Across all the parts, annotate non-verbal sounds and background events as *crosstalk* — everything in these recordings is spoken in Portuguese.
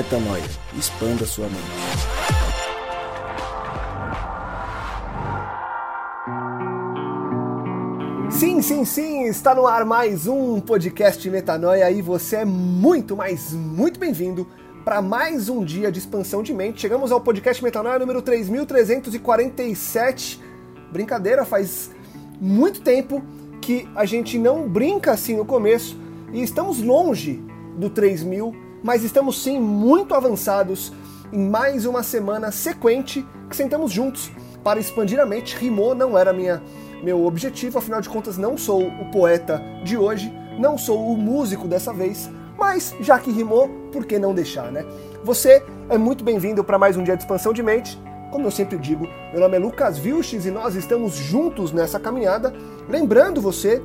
Metanoia. Expanda sua mente. Sim, sim, sim, está no ar mais um podcast Metanoia e você é muito, mas muito bem-vindo para mais um dia de expansão de mente. Chegamos ao podcast Metanoia número 3347. Brincadeira, faz muito tempo que a gente não brinca assim no começo e estamos longe do 3000, mas estamos sim muito avançados em mais uma semana sequente que sentamos juntos para expandir a mente. Rimou não era minha meu objetivo, afinal de contas não sou o poeta de hoje, não sou o músico dessa vez, mas já que rimou, por que não deixar, né? Você é muito bem-vindo para mais um dia de expansão de mente. Como eu sempre digo, meu nome é Lucas Vilches e nós estamos juntos nessa caminhada. Lembrando você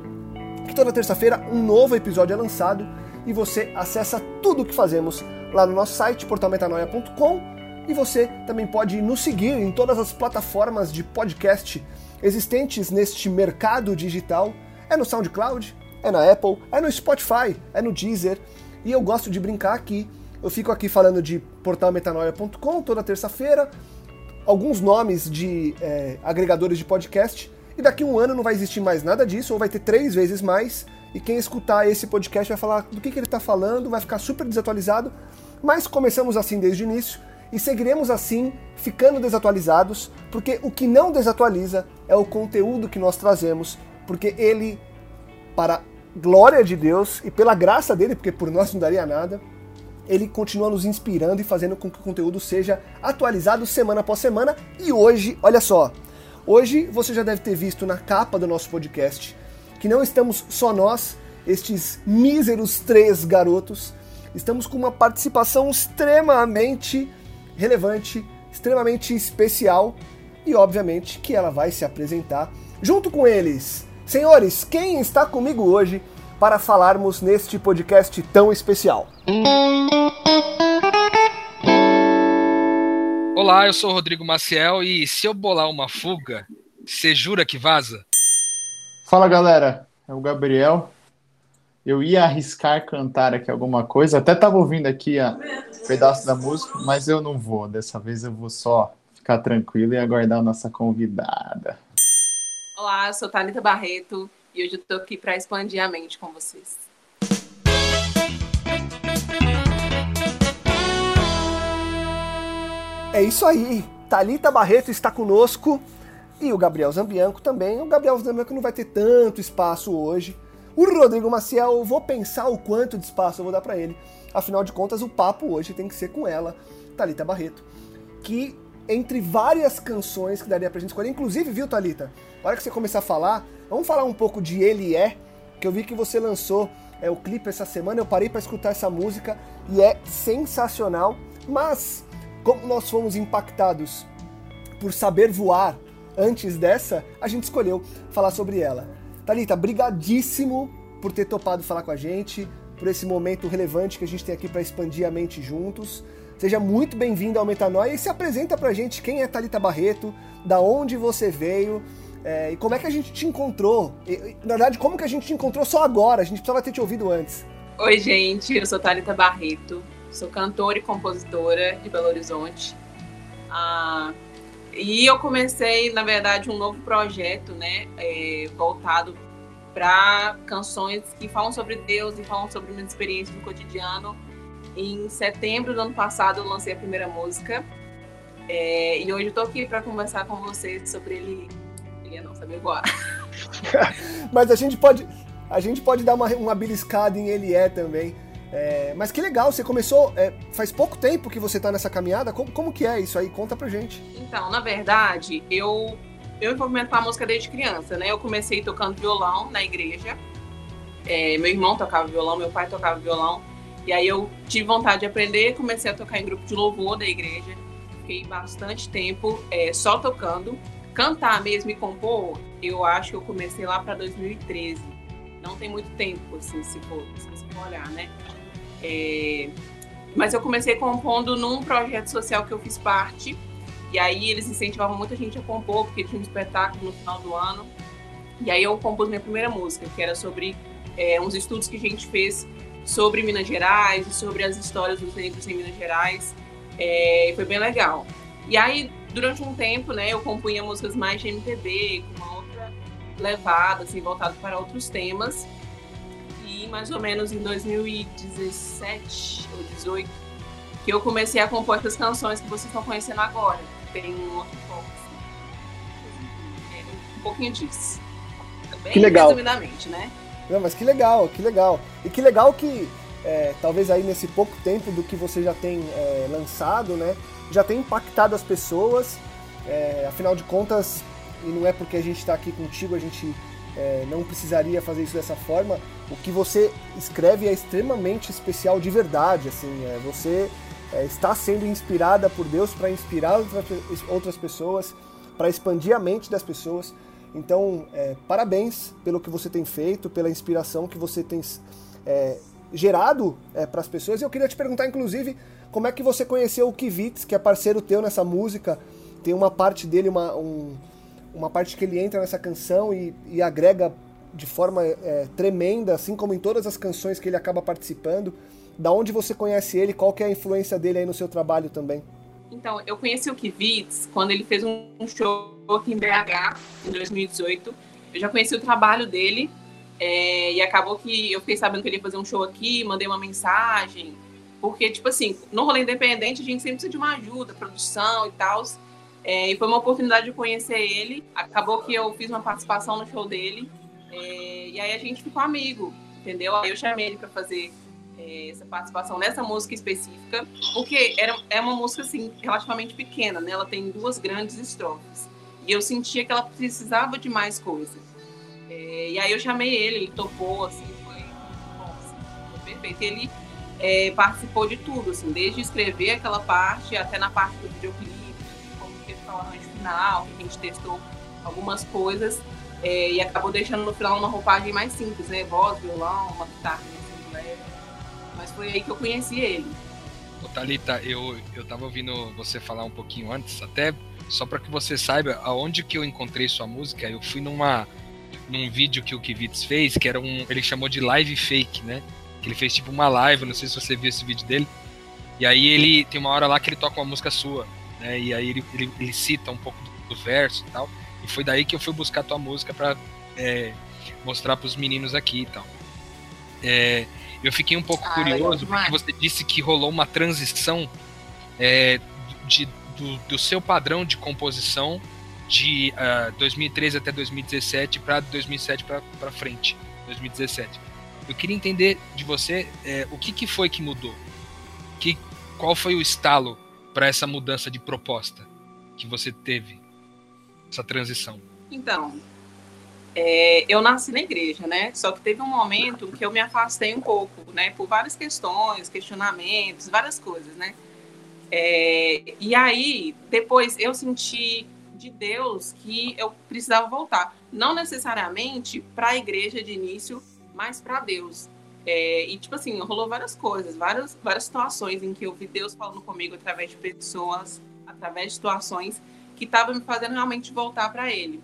que toda terça-feira um novo episódio é lançado e você acessa tudo o que fazemos lá no nosso site portalmetanoia.com e você também pode nos seguir em todas as plataformas de podcast existentes neste mercado digital. É no SoundCloud, é na Apple, é no Spotify, é no Deezer. E eu gosto de brincar aqui. Eu fico aqui falando de portalmetanoia.com toda terça-feira, alguns nomes de é, agregadores de podcast, e daqui a um ano não vai existir mais nada disso, ou vai ter três vezes mais, e quem escutar esse podcast vai falar do que, que ele está falando, vai ficar super desatualizado. Mas começamos assim desde o início e seguiremos assim, ficando desatualizados, porque o que não desatualiza é o conteúdo que nós trazemos, porque ele, para glória de Deus e pela graça dele, porque por nós não daria nada, ele continua nos inspirando e fazendo com que o conteúdo seja atualizado semana após semana. E hoje, olha só, hoje você já deve ter visto na capa do nosso podcast que não estamos só nós, estes míseros três garotos, estamos com uma participação extremamente relevante, extremamente especial e, obviamente, que ela vai se apresentar junto com eles. Senhores, quem está comigo hoje para falarmos neste podcast tão especial? Olá, eu sou Rodrigo Maciel e se eu bolar uma fuga, você jura que vaza? Fala galera, é o Gabriel. Eu ia arriscar cantar aqui alguma coisa, até estava ouvindo aqui a pedaço da música, mas eu não vou. Dessa vez eu vou só ficar tranquilo e aguardar a nossa convidada. Olá, eu sou Thalita Barreto e hoje eu tô aqui para expandir a mente com vocês. É isso aí. Talita Barreto está conosco e o Gabriel Zambianco também. O Gabriel Zambianco não vai ter tanto espaço hoje. O Rodrigo Maciel, vou pensar o quanto de espaço eu vou dar para ele. Afinal de contas, o papo hoje tem que ser com ela, Talita Barreto, que entre várias canções que daria pra gente escolher, inclusive, viu, Talita? Na hora que você começar a falar, vamos falar um pouco de Ele É, que eu vi que você lançou é, o clipe essa semana, eu parei para escutar essa música e é sensacional, mas como nós fomos impactados por saber voar antes dessa, a gente escolheu falar sobre ela. Talita, brigadíssimo por ter topado falar com a gente, por esse momento relevante que a gente tem aqui para expandir a mente juntos. Seja muito bem-vindo ao Metanoia e se apresenta pra gente quem é Talita Barreto, da onde você veio é, e como é que a gente te encontrou. E, na verdade, como que a gente te encontrou só agora? A gente precisava ter te ouvido antes. Oi, gente, eu sou Talita Barreto, sou cantora e compositora de Belo Horizonte. Ah, e eu comecei, na verdade, um novo projeto, né, é, voltado para canções que falam sobre Deus e falam sobre minha experiência no cotidiano. Em setembro do ano passado, eu lancei a primeira música. É, e hoje eu estou aqui para conversar com vocês sobre ele. Ele não sabe igual. Mas a gente pode, a gente pode dar uma, uma beliscada em Ele É também. É, mas que legal, você começou. É, faz pouco tempo que você está nessa caminhada. Como, como que é isso aí? Conta pra gente. Então, na verdade, eu eu me movimento com a música desde criança, né? Eu comecei tocando violão na igreja. É, meu irmão tocava violão, meu pai tocava violão. E aí eu tive vontade de aprender, comecei a tocar em grupo de louvor da igreja. Fiquei bastante tempo é, só tocando. Cantar mesmo e compor, eu acho que eu comecei lá para 2013. Não tem muito tempo, assim, se for, se for olhar, né? É, mas eu comecei compondo num projeto social que eu fiz parte. E aí eles incentivavam muita gente a compor, porque tinha um espetáculo no final do ano. E aí eu compus minha primeira música, que era sobre é, uns estudos que a gente fez sobre Minas Gerais, sobre as histórias dos negros em Minas Gerais. É, foi bem legal. E aí, durante um tempo, né, eu compunha músicas mais de MPB, com uma outra levada, assim, voltada para outros temas. E mais ou menos em 2017 ou 2018, que eu comecei a compor essas canções que vocês estão conhecendo agora. Tem um outro pouco, assim. É, um pouquinho disso. Bem Que legal. resumidamente, né? Não, mas que legal, que legal. E que legal que, é, talvez aí nesse pouco tempo do que você já tem é, lançado, né, já tem impactado as pessoas. É, afinal de contas, e não é porque a gente está aqui contigo, a gente é, não precisaria fazer isso dessa forma. O que você escreve é extremamente especial de verdade, assim. é, você é, está sendo inspirada por Deus para inspirar outras, pessoas, para expandir a mente das pessoas. Então, é, parabéns pelo que você tem feito, pela inspiração que você tem é, gerado para as pessoas. E eu queria te perguntar, inclusive, como é que você conheceu o Kivitz, que é parceiro teu nessa música. Tem uma parte dele, uma, um- uma parte que ele entra nessa canção e, e agrega de forma é, tremenda, assim como em todas as canções que ele acaba participando. Da onde você conhece ele? Qual que é a influência dele aí no seu trabalho também? Então, eu conheci o Kivitz quando ele fez um show aqui em BH, em 2018. Eu já conheci o trabalho dele é, e acabou que eu fiquei sabendo que ele ia fazer um show aqui, mandei uma mensagem. Porque, tipo assim, no rolê independente a gente sempre precisa de uma ajuda, produção e tal. É, e foi uma oportunidade de conhecer ele. Acabou que eu fiz uma participação no show dele. é, e aí a gente ficou amigo, entendeu? Aí eu chamei ele para fazer é, essa participação nessa música específica, porque era, é uma música assim relativamente pequena, né? Ela tem duas grandes estrofes e eu sentia que ela precisava de mais coisa. É, e aí eu chamei ele, ele topou, assim, foi, assim, foi perfeito. Ele é, participou de tudo, assim, desde escrever aquela parte até na parte do videoclipe, no final, que a gente testou algumas coisas é, e acabou deixando no final uma roupagem mais simples, né? Voz, violão, uma guitarra assim. Mas foi aí que eu conheci ele. Ô, Thalita, eu, eu tava ouvindo você falar um pouquinho antes, até só para que você saiba aonde que eu encontrei sua música. Eu fui numa num vídeo que o Kivitz fez, que era um, ele chamou de live fake, né? Que ele fez tipo uma live, não sei se você viu esse vídeo dele. E aí ele tem uma hora lá que ele toca uma música sua, né? E aí ele, ele, ele cita um pouco do, do verso e tal. E foi daí que eu fui buscar tua música para mostrar para os meninos aqui e tal. É, eu fiquei um pouco Ah, curioso porque você disse que rolou uma transição é, de, do, do seu padrão de composição de ah, 2013 até 2017 para 2007 para frente, 2017. Eu queria entender de você é, o que, que foi que mudou, que, qual foi o estalo para essa mudança de proposta que você teve, essa transição. Então, é, eu nasci na igreja, né? Só que teve um momento que eu me afastei um pouco, né? Por várias questões, questionamentos, várias coisas, né? É, e aí, depois eu senti de Deus que eu precisava voltar. Não necessariamente para a igreja de início, mas para Deus. É, e, tipo assim, rolou várias coisas, várias, várias situações em que eu vi Deus falando comigo através de pessoas, através de situações que estavam me fazendo realmente voltar para Ele.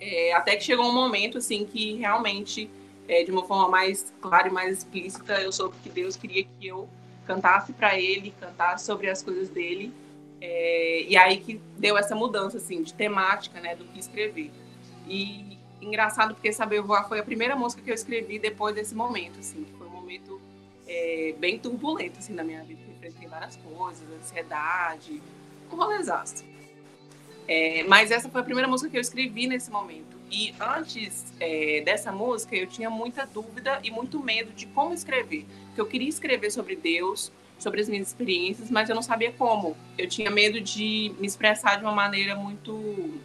É, até que chegou um momento, assim, que realmente, é, de uma forma mais clara e mais explícita, eu soube que Deus queria que eu cantasse para Ele, cantasse sobre as coisas dele. É, e aí que deu essa mudança, assim, de temática, né, do que escrever. E engraçado porque Saber Voar foi a primeira música que eu escrevi depois desse momento, assim, foi um momento é, bem turbulento, assim, na minha vida, eu enfrentei várias coisas, ansiedade, um rolezaço. É, mas essa foi a primeira música que eu escrevi nesse momento. E antes é, dessa música, eu tinha muita dúvida e muito medo de como escrever. Porque eu queria escrever sobre Deus, sobre as minhas experiências, mas eu não sabia como. Eu tinha medo de me expressar de uma maneira muito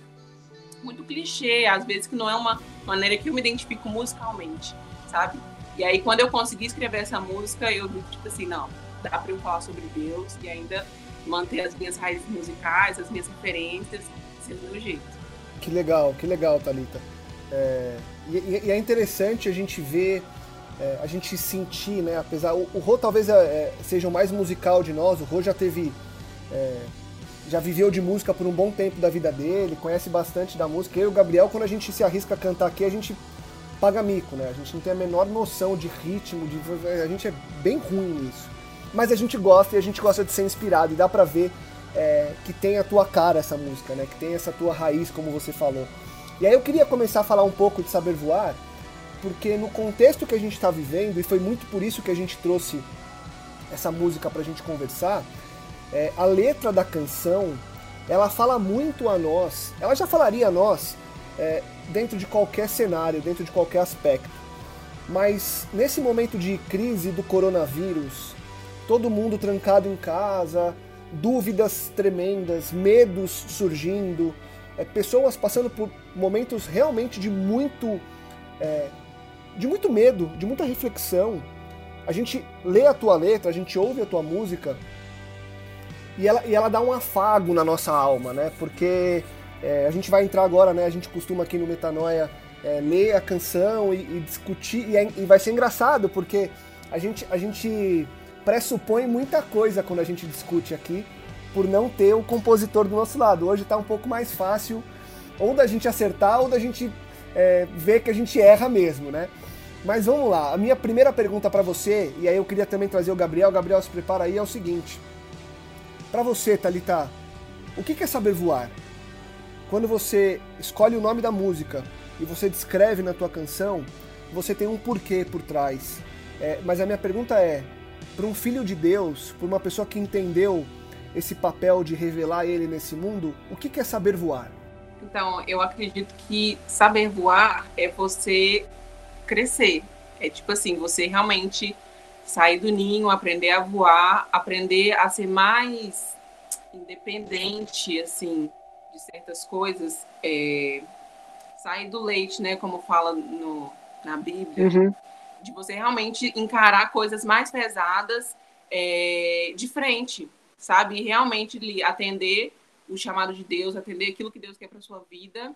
muito clichê, às vezes que não é uma maneira que eu me identifico musicalmente, sabe? E aí quando eu consegui escrever essa música, eu vi tipo assim, não, dá para eu falar sobre Deus e ainda manter as minhas raízes musicais, as minhas referências, sendo do jeito. Que legal, que legal, Thalita. É, e, e é interessante a gente ver, é, a gente sentir, né? Apesar. O, o Rô talvez é, é, seja o mais musical de nós, o Rô já teve. Já viveu de música por um bom tempo da vida dele, conhece bastante da música. Eu e o Gabriel, quando a gente se arrisca a cantar aqui, a gente paga mico, né? A gente não tem a menor noção de ritmo, de a gente é bem ruim nisso. Mas a gente gosta e a gente gosta de ser inspirado e dá pra ver é, que tem a tua cara essa música, né? Que tem essa tua raiz, como você falou. E aí eu queria começar a falar um pouco de Saber Voar, porque no contexto que a gente está vivendo, e foi muito por isso que a gente trouxe essa música pra gente conversar, é, a letra da canção, ela fala muito a nós, ela já falaria a nós é, dentro de qualquer cenário, dentro de qualquer aspecto. Mas nesse momento de crise do coronavírus, todo mundo trancado em casa, dúvidas tremendas, medos surgindo, é, pessoas passando por momentos realmente de muito, é, de muito medo, de muita reflexão. A gente lê a tua letra, a gente ouve a tua música e ela, e ela dá um afago na nossa alma, né? Porque é, a gente vai entrar agora, né? A gente costuma aqui no Metanoia é, ler a canção e, e discutir, e, é, e, vai ser engraçado, porque a gente, a gente pressupõe muita coisa quando a gente discute aqui, por não ter o compositor do nosso lado. Hoje está um pouco mais fácil, ou da gente acertar, ou da gente é, ver que a gente erra mesmo, né? Mas vamos lá, a minha primeira pergunta para você, e aí eu queria também trazer o Gabriel, Gabriel se prepara aí, é o seguinte. Para você, Talita, o que é saber voar? quando você escolhe o nome da música e você descreve na tua canção, você tem um porquê por trás. É, mas a minha pergunta é, para um filho de Deus, para uma pessoa que entendeu esse papel de revelar ele nesse mundo, o que é saber voar? Então, eu acredito que saber voar é você crescer. É tipo assim, você realmente sair do ninho, aprender a voar, aprender a ser mais independente, assim, de certas coisas, é, sair do leite, né? Como fala no, na Bíblia, uhum. de você realmente encarar coisas mais pesadas é, de frente, sabe? E realmente atender o chamado de Deus, atender aquilo que Deus quer para sua vida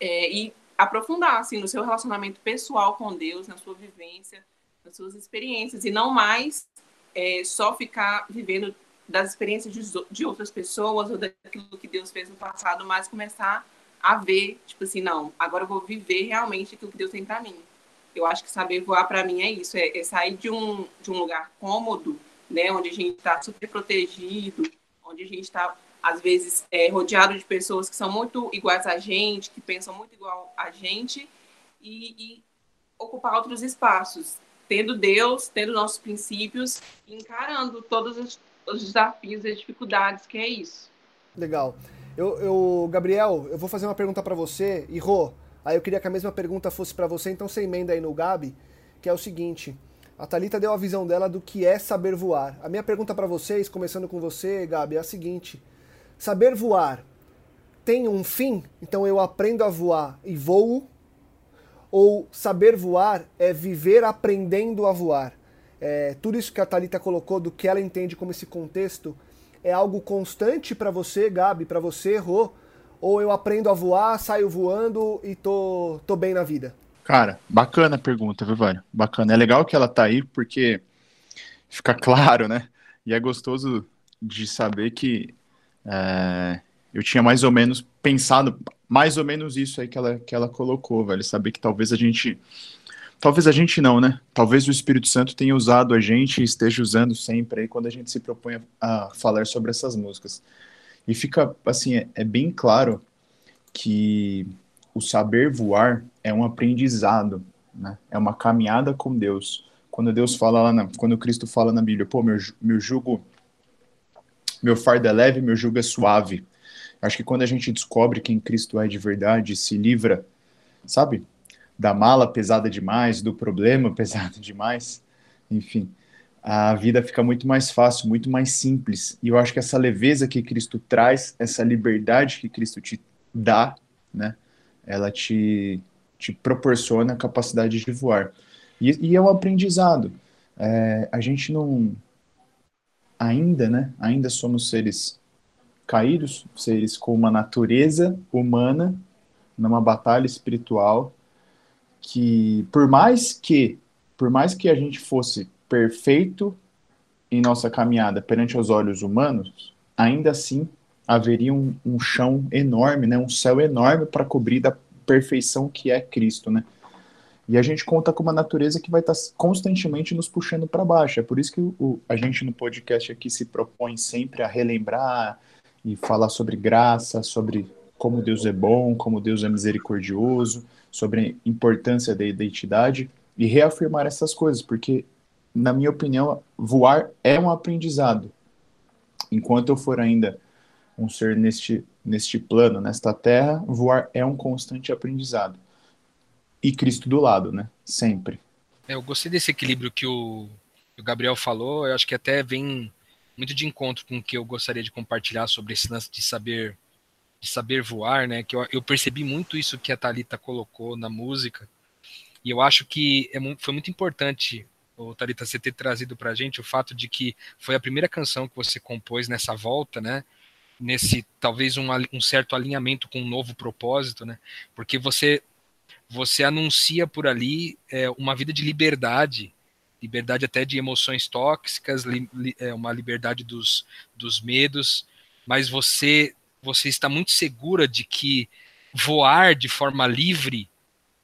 é, e aprofundar assim no seu relacionamento pessoal com Deus, na sua vivência, nas suas experiências e não mais é, só ficar vivendo das experiências de, de outras pessoas ou daquilo que Deus fez no passado, mas começar a ver, tipo assim, não, agora eu vou viver realmente aquilo que Deus tem para mim. Eu acho que saber voar para mim é isso, é, é, sair de um, de um lugar cômodo, né, onde a gente está super protegido, onde a gente está, às vezes, é, rodeado de pessoas que são muito iguais a gente, que pensam muito igual a gente, e, e ocupar outros espaços, tendo Deus, tendo nossos princípios, encarando todos os os desafios e as dificuldades, que é isso. Legal. Eu, eu Gabriel, eu vou fazer uma pergunta para você, e Rô, aí eu queria que a mesma pergunta fosse para você, então você emenda aí no Gabi, que é o seguinte. A Talita deu a visão dela do que é saber voar. A minha pergunta para vocês, começando com você, Gabi, é a seguinte: saber voar tem um fim? Então eu aprendo a voar e voo? Ou saber voar é viver aprendendo a voar? É, tudo isso que a Talita colocou do que ela entende como esse contexto é algo constante para você, Gabi, para você, Rô? Ou eu aprendo a voar, saio voando e tô, tô bem na vida? Cara, bacana a pergunta, viu, Vânia? Bacana. É legal que ela tá aí porque fica *laughs* claro, né? E é gostoso de saber que é, eu tinha mais ou menos pensado mais ou menos isso aí que ela, que ela colocou, velho. Saber que talvez a gente Talvez a gente não, né? Talvez o Espírito Santo tenha usado a gente e esteja usando sempre aí quando a gente se propõe a, falar sobre essas músicas. E fica, assim, é, é bem claro que o saber voar é um aprendizado, né? É uma caminhada com Deus. Quando Deus fala lá, na, quando Cristo fala na Bíblia, pô, meu, meu jugo, meu fardo é leve, meu jugo é suave. Acho que quando a gente descobre quem Cristo é de verdade, se livra, sabe? da mala pesada demais, do problema *laughs* pesado demais, enfim, a vida fica muito mais fácil, muito mais simples. E eu acho que essa leveza que Cristo traz, essa liberdade que Cristo te dá, né, ela te, te proporciona a capacidade de voar. E, e é um aprendizado. É, a gente não. Ainda, né? Ainda somos seres caídos, seres com uma natureza humana, numa batalha espiritual que por mais que por mais que a gente fosse perfeito em nossa caminhada perante os olhos humanos, ainda assim haveria um, um chão enorme, né, um céu enorme para cobrir da perfeição que é Cristo, né? E a gente conta com uma natureza que vai estar constantemente nos puxando para baixo. É por isso que o, a gente no podcast aqui se propõe sempre a relembrar e falar sobre graça, sobre como Deus é bom, como Deus é misericordioso, sobre a importância da identidade e reafirmar essas coisas, porque, na minha opinião, voar é um aprendizado. Enquanto eu for ainda um ser neste, neste plano, nesta terra, voar é um constante aprendizado. E Cristo do lado, né? Sempre. É, eu gostei desse equilíbrio que o, Gabriel falou, eu acho que até vem muito de encontro com o que eu gostaria de compartilhar sobre esse lance de saber de saber voar, né? Que eu, eu percebi muito isso que a Talita colocou na música e eu acho que é, foi muito importante o Talita você ter trazido para a gente o fato de que foi a primeira canção que você compôs nessa volta, né? Nesse talvez um, um certo alinhamento com um novo propósito, né? Porque você você anuncia por ali é, uma vida de liberdade, liberdade até de emoções tóxicas, li, li, é, uma liberdade dos, dos medos, mas você você está muito segura de que voar de forma livre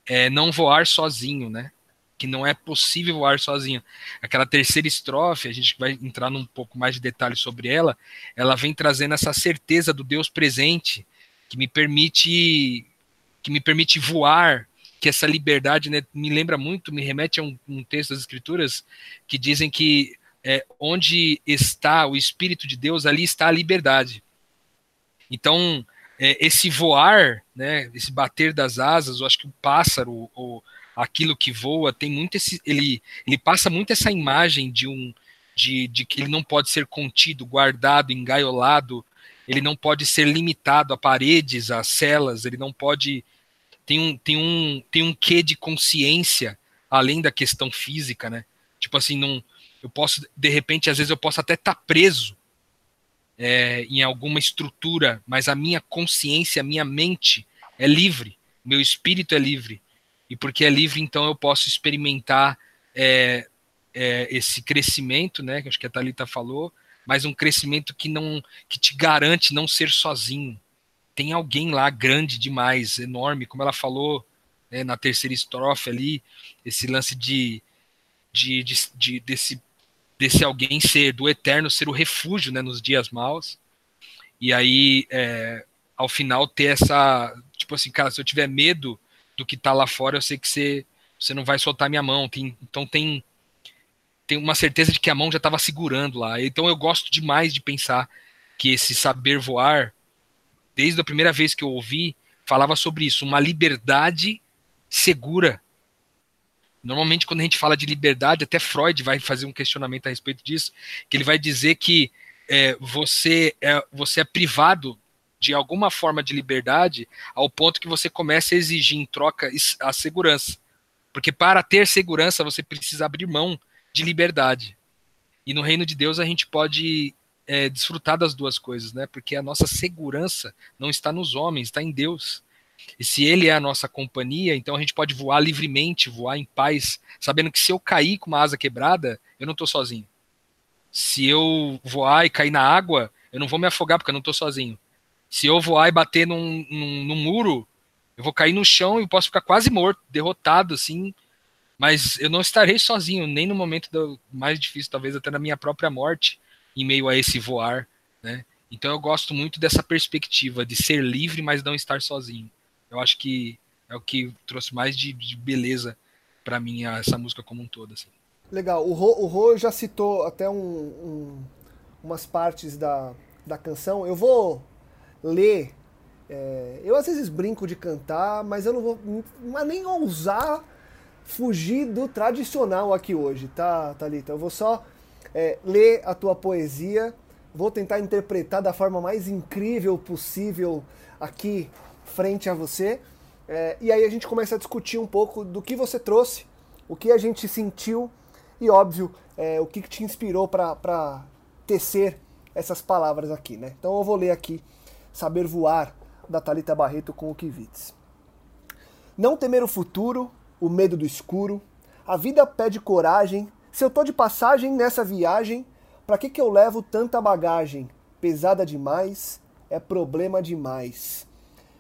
é não voar sozinho, né? Que não é possível voar sozinho. Aquela terceira estrofe, a gente vai entrar num pouco mais de detalhes sobre ela, ela vem trazendo essa certeza do Deus presente que me permite que me permite voar que essa liberdade né, me lembra muito, me remete a um, um texto das Escrituras que dizem que é, onde está o Espírito de Deus, ali está a liberdade. Então, é, esse voar, né, esse bater das asas, eu acho que o pássaro, ou aquilo que voa, tem muito esse, ele, ele passa muito essa imagem de um, de, de que ele não pode ser contido, guardado, engaiolado, ele não pode ser limitado a paredes, a celas, ele não pode tem um, tem um, tem um quê de consciência além da questão física, né? Tipo assim, não, eu posso, de repente, às vezes eu posso até estar tá preso é, em alguma estrutura, mas a minha consciência, a minha mente é livre, meu espírito é livre. E porque é livre, então eu posso experimentar é, é, esse crescimento, né? Que acho que a Thalita falou, mas um crescimento que não que te garante não ser sozinho, tem alguém lá grande demais, enorme, como ela falou né, na terceira estrofe ali, esse lance de, de, de, de, desse, desse alguém ser, do eterno ser o refúgio né, nos dias maus. E aí, é, ao final, ter essa. Tipo assim, cara, se eu tiver medo do que tá lá fora, eu sei que você, você não vai soltar minha mão. Tem, então tem, tem uma certeza de que a mão já estava segurando lá. Então eu gosto demais de pensar que esse saber voar desde a primeira vez que eu ouvi, falava sobre isso, uma liberdade segura. Normalmente, quando a gente fala de liberdade, até Freud vai fazer um questionamento a respeito disso, que ele vai dizer que é, você, é, você é privado de alguma forma de liberdade ao ponto que você começa a exigir em troca a segurança. Porque para ter segurança, você precisa abrir mão de liberdade. E no reino de Deus a gente pode é, desfrutar das duas coisas, né? Porque a nossa segurança não está nos homens, está em Deus. E se Ele é a nossa companhia, então a gente pode voar livremente, voar em paz, sabendo que se eu cair com uma asa quebrada, eu não estou sozinho. Se eu voar e cair na água, eu não vou me afogar porque eu não estou sozinho. Se eu voar e bater num, num, num muro, eu vou cair no chão e posso ficar quase morto, derrotado, assim. Mas eu não estarei sozinho, nem no momento do, mais difícil, talvez até na minha própria morte em meio a esse voar, né? Então eu gosto muito dessa perspectiva de ser livre, mas não estar sozinho. Eu acho que é o que trouxe mais de, de beleza para mim essa música como um todo. Assim. Legal. O Rô, o já citou até um, um, umas partes da, da canção. Eu vou ler. É, eu às vezes brinco de cantar, mas eu não vou não nem ousar fugir do tradicional aqui hoje, tá, Thalita? Eu vou só é, ler a tua poesia. Vou tentar interpretar da forma mais incrível possível aqui frente a você. É, e aí a gente começa a discutir um pouco do que você trouxe, o que a gente sentiu e, óbvio, é, o que, que te inspirou para tecer essas palavras aqui. Né? Então eu vou ler aqui Saber Voar, da Talita Barreto com o Kivitz. Não temer o futuro, o medo do escuro, a vida pede coragem se eu tô de passagem nessa viagem, para que, que eu levo tanta bagagem? Pesada demais, é problema demais.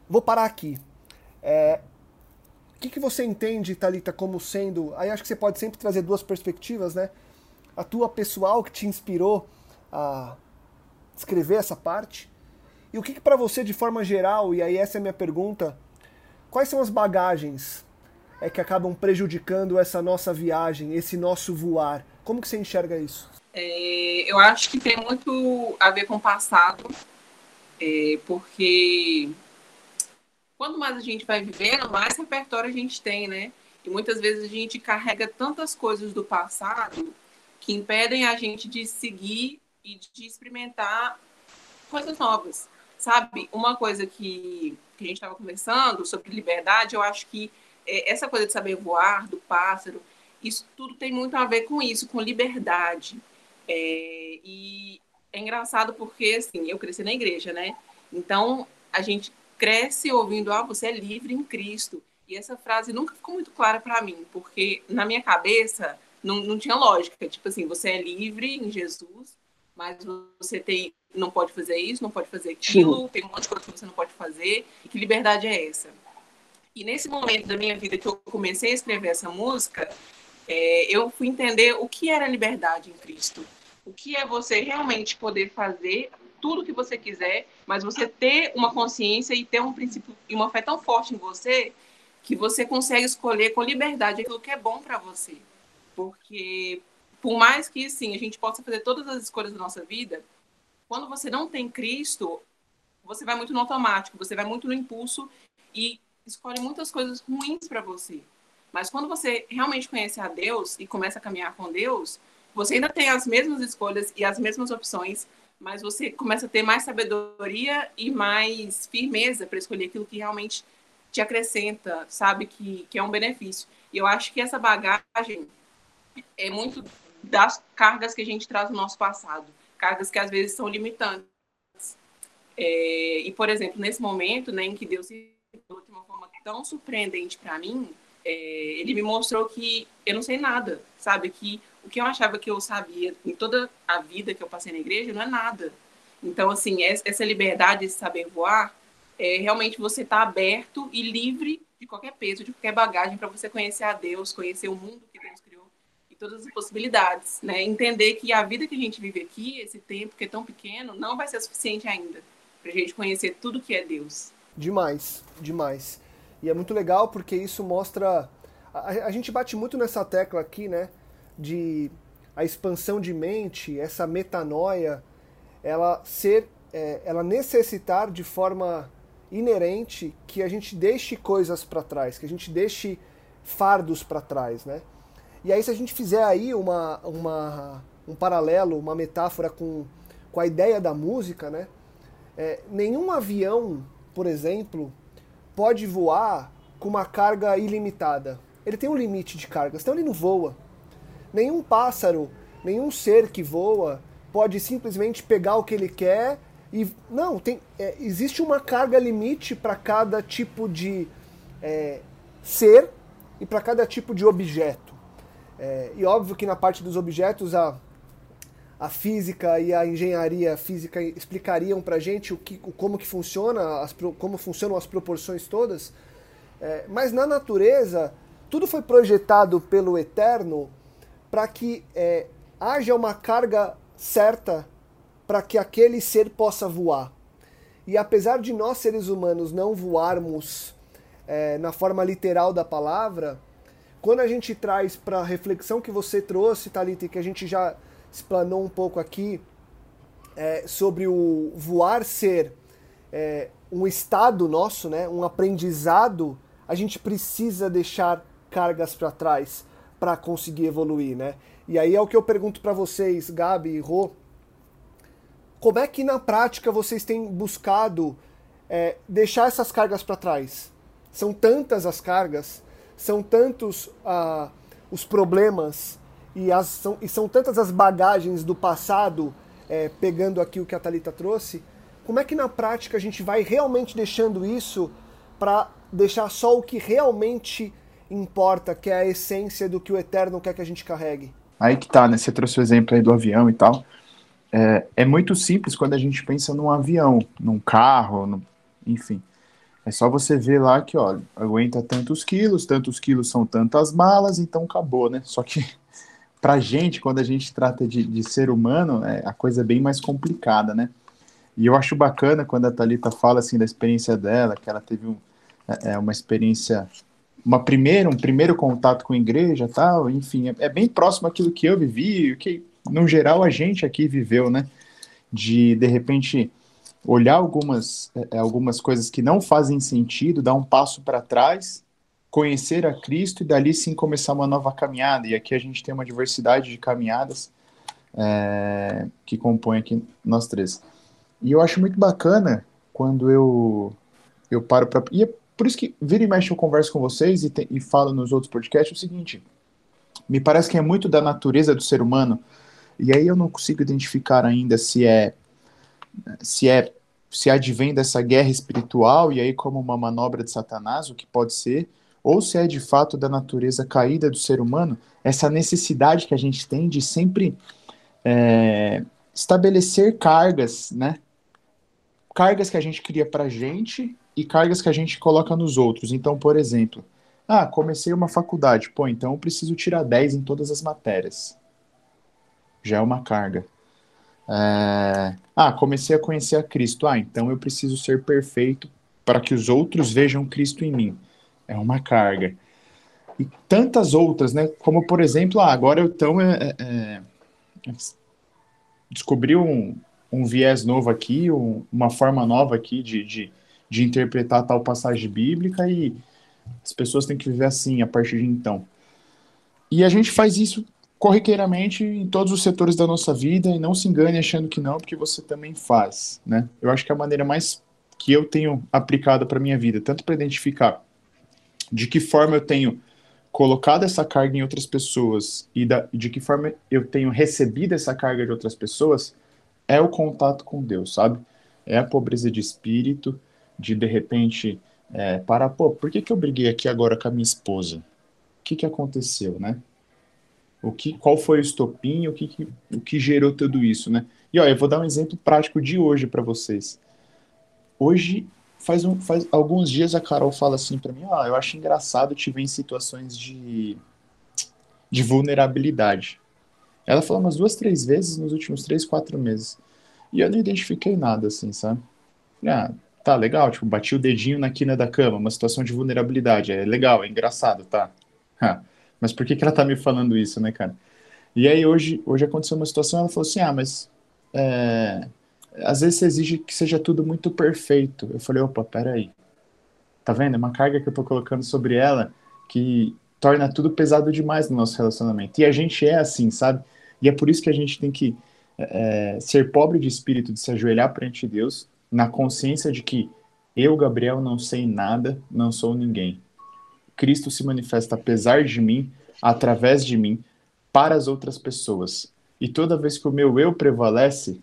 Vou parar aqui. É, que, que você entende, Talita, como sendo? Aí acho que você pode sempre trazer duas perspectivas, né? A tua pessoal que te inspirou a escrever essa parte. E o que, que para você, de forma geral, e aí essa é a minha pergunta, quais são as bagagens é que acabam prejudicando essa nossa viagem, esse nosso voar? Como que você enxerga isso? É, eu acho que tem muito a ver com o passado, é, porque quanto mais a gente vai vivendo, mais repertório a gente tem, né? E muitas vezes a gente carrega tantas coisas do passado que impedem a gente de seguir e de experimentar coisas novas, sabe? Uma coisa que, que a gente estava conversando sobre liberdade, eu acho que essa coisa de saber voar, do pássaro, isso tudo tem muito a ver com isso, com liberdade. É, e é engraçado porque, assim, eu cresci na igreja, né? Então, a gente cresce ouvindo, ah, você é livre em Cristo. E essa frase nunca ficou muito clara para mim, porque na minha cabeça não, não tinha lógica. Tipo assim, você é livre em Jesus, mas você tem, não pode fazer isso, não pode fazer aquilo, tem um monte de coisa que você não pode fazer. E que liberdade é essa? E nesse momento da minha vida que eu comecei a escrever essa música, é, eu fui entender o que era liberdade em Cristo. O que é você realmente poder fazer tudo que você quiser, mas você ter uma consciência e ter um princípio e uma fé tão forte em você que você consegue escolher com liberdade aquilo que é bom para você. Porque por mais que sim, a gente possa fazer todas as escolhas da nossa vida, quando você não tem Cristo, você vai muito no automático, você vai muito no impulso e escolhe muitas coisas ruins para você. Mas quando você realmente conhece a Deus e começa a caminhar com Deus, você ainda tem as mesmas escolhas e as mesmas opções, mas você começa a ter mais sabedoria e mais firmeza para escolher aquilo que realmente te acrescenta, sabe, que, que é um benefício. E eu acho que essa bagagem é muito das cargas que a gente traz do nosso passado, cargas que às vezes são limitantes. É, e, por exemplo, nesse momento né, em que Deus se tão surpreendente para mim, é, ele me mostrou que eu não sei nada, sabe? Que o que eu achava que eu sabia em toda a vida que eu passei na igreja não é nada. Então, assim, essa liberdade de saber voar é realmente você estar tá aberto e livre de qualquer peso, de qualquer bagagem para você conhecer a Deus, conhecer o mundo que Deus criou e todas as possibilidades, né? Entender que a vida que a gente vive aqui, esse tempo que é tão pequeno, não vai ser suficiente ainda para a gente conhecer tudo que é Deus. Demais, demais. E é muito legal porque isso mostra. A, a, gente bate muito nessa tecla aqui, né? De a expansão de mente, essa metanoia, ela ser. É, ela necessitar de forma inerente que a gente deixe coisas para trás, que a gente deixe fardos para trás, né? E aí se a gente fizer aí uma, uma, um paralelo, uma metáfora com, com a ideia da música, né? É, nenhum avião por exemplo, pode voar com uma carga ilimitada. Ele tem um limite de carga, senão ele não voa. Nenhum pássaro, nenhum ser que voa pode simplesmente pegar o que ele quer e. Não, tem, é, existe uma carga limite para cada tipo de é, ser e para cada tipo de objeto. É, e óbvio que na parte dos objetos a a física e a engenharia física explicariam para gente o que, como que funciona, as, como funcionam as proporções todas. É, mas na natureza, tudo foi projetado pelo Eterno para que é, haja uma carga certa para que aquele ser possa voar. E apesar de nós seres humanos não voarmos é, na forma literal da palavra, quando a gente traz para a reflexão que você trouxe, Thalita, e que a gente já explanou um pouco aqui é, sobre o voar ser é, um estado nosso, né, um aprendizado, a gente precisa deixar cargas para trás para conseguir evoluir, né? E aí é o que eu pergunto para vocês, Gabi e Rô, como é que na prática vocês têm buscado é, deixar essas cargas para trás? São tantas as cargas, são tantos uh, os problemas, e, as, são, e são tantas as bagagens do passado, é, pegando aqui o que a Thalita trouxe, como é que na prática a gente vai realmente deixando isso para deixar só o que realmente importa, que é a essência do que o Eterno quer que a gente carregue? Aí que tá, né? Você trouxe o exemplo aí do avião e tal. É, é muito simples quando a gente pensa num avião, num carro, enfim. É só você ver lá que, ó, aguenta tantos quilos, tantos quilos são tantas malas, então acabou, né? Só que pra gente, quando a gente trata de, de ser humano, é, a coisa é bem mais complicada, né? E eu acho bacana quando a Thalita fala, assim, da experiência dela, que ela teve um, é, é uma experiência, uma primeira, um primeiro contato com a igreja tal, enfim, é, é bem próximo àquilo que eu vivi, o que, no geral, a gente aqui viveu, né? De, de repente olhar algumas, é, é, algumas coisas que não fazem sentido, dar um passo para trás, conhecer a Cristo e dali sim começar uma nova caminhada. E aqui a gente tem uma diversidade de caminhadas é, que compõem aqui nós três. E eu acho muito bacana quando eu, eu paro para. E é por isso que vira e mexe eu converso com vocês e, te, e falo nos outros podcasts o seguinte: me parece que é muito da natureza do ser humano, e aí eu não consigo identificar ainda se é se é se advém dessa guerra espiritual e aí como uma manobra de Satanás, o que pode ser, ou se é de fato da natureza caída do ser humano, essa necessidade que a gente tem de sempre é, estabelecer cargas, né? Cargas que a gente cria para a gente e cargas que a gente coloca nos outros. Então, por exemplo, ah, comecei uma faculdade, pô, então eu preciso tirar 10 em todas as matérias. Já é uma carga. É... Ah, comecei a conhecer a Cristo. Ah, então eu preciso ser perfeito para que os outros vejam Cristo em mim. É uma carga. E tantas outras, né? Como, por exemplo, ah, agora eu então é, é, descobri um, um viés novo aqui, um, uma forma nova aqui de, de, de interpretar tal passagem bíblica e as pessoas têm que viver assim a partir de então. E a gente faz isso corriqueiramente em todos os setores da nossa vida e não se engane achando que não, porque você também faz, né? Eu acho que é a maneira mais que eu tenho aplicado para minha vida, tanto para identificar de que forma eu tenho colocado essa carga em outras pessoas e da, de que forma eu tenho recebido essa carga de outras pessoas, é o contato com Deus, sabe? É a pobreza de espírito, de de repente é, parar, pô, por que, que eu briguei aqui agora com a minha esposa? O que, que aconteceu, né? o que, qual foi o estopim, o que, que, o que gerou tudo isso, né? E olha, eu vou dar um exemplo prático de hoje para vocês. Hoje, faz, um, faz alguns dias a Carol fala assim para mim, ah, eu acho engraçado te ver em situações de, de vulnerabilidade. Ela falou umas duas, três vezes nos últimos três, quatro meses. E eu não identifiquei nada, assim, sabe? Ah, tá legal, tipo, bati o dedinho na quina da cama, uma situação de vulnerabilidade. É legal, é engraçado, tá? mas por que, que ela tá me falando isso, né, cara? E aí hoje, hoje aconteceu uma situação, ela falou assim, ah, mas é, às vezes você exige que seja tudo muito perfeito. Eu falei, opa, peraí. Tá vendo? É uma carga que eu tô colocando sobre ela que torna tudo pesado demais no nosso relacionamento. E a gente é assim, sabe? E é por isso que a gente tem que é, ser pobre de espírito, de se ajoelhar perante Deus, na consciência de que eu, Gabriel, não sei nada, não sou ninguém. Cristo se manifesta apesar de mim, através de mim, para as outras pessoas. E toda vez que o meu eu prevalece,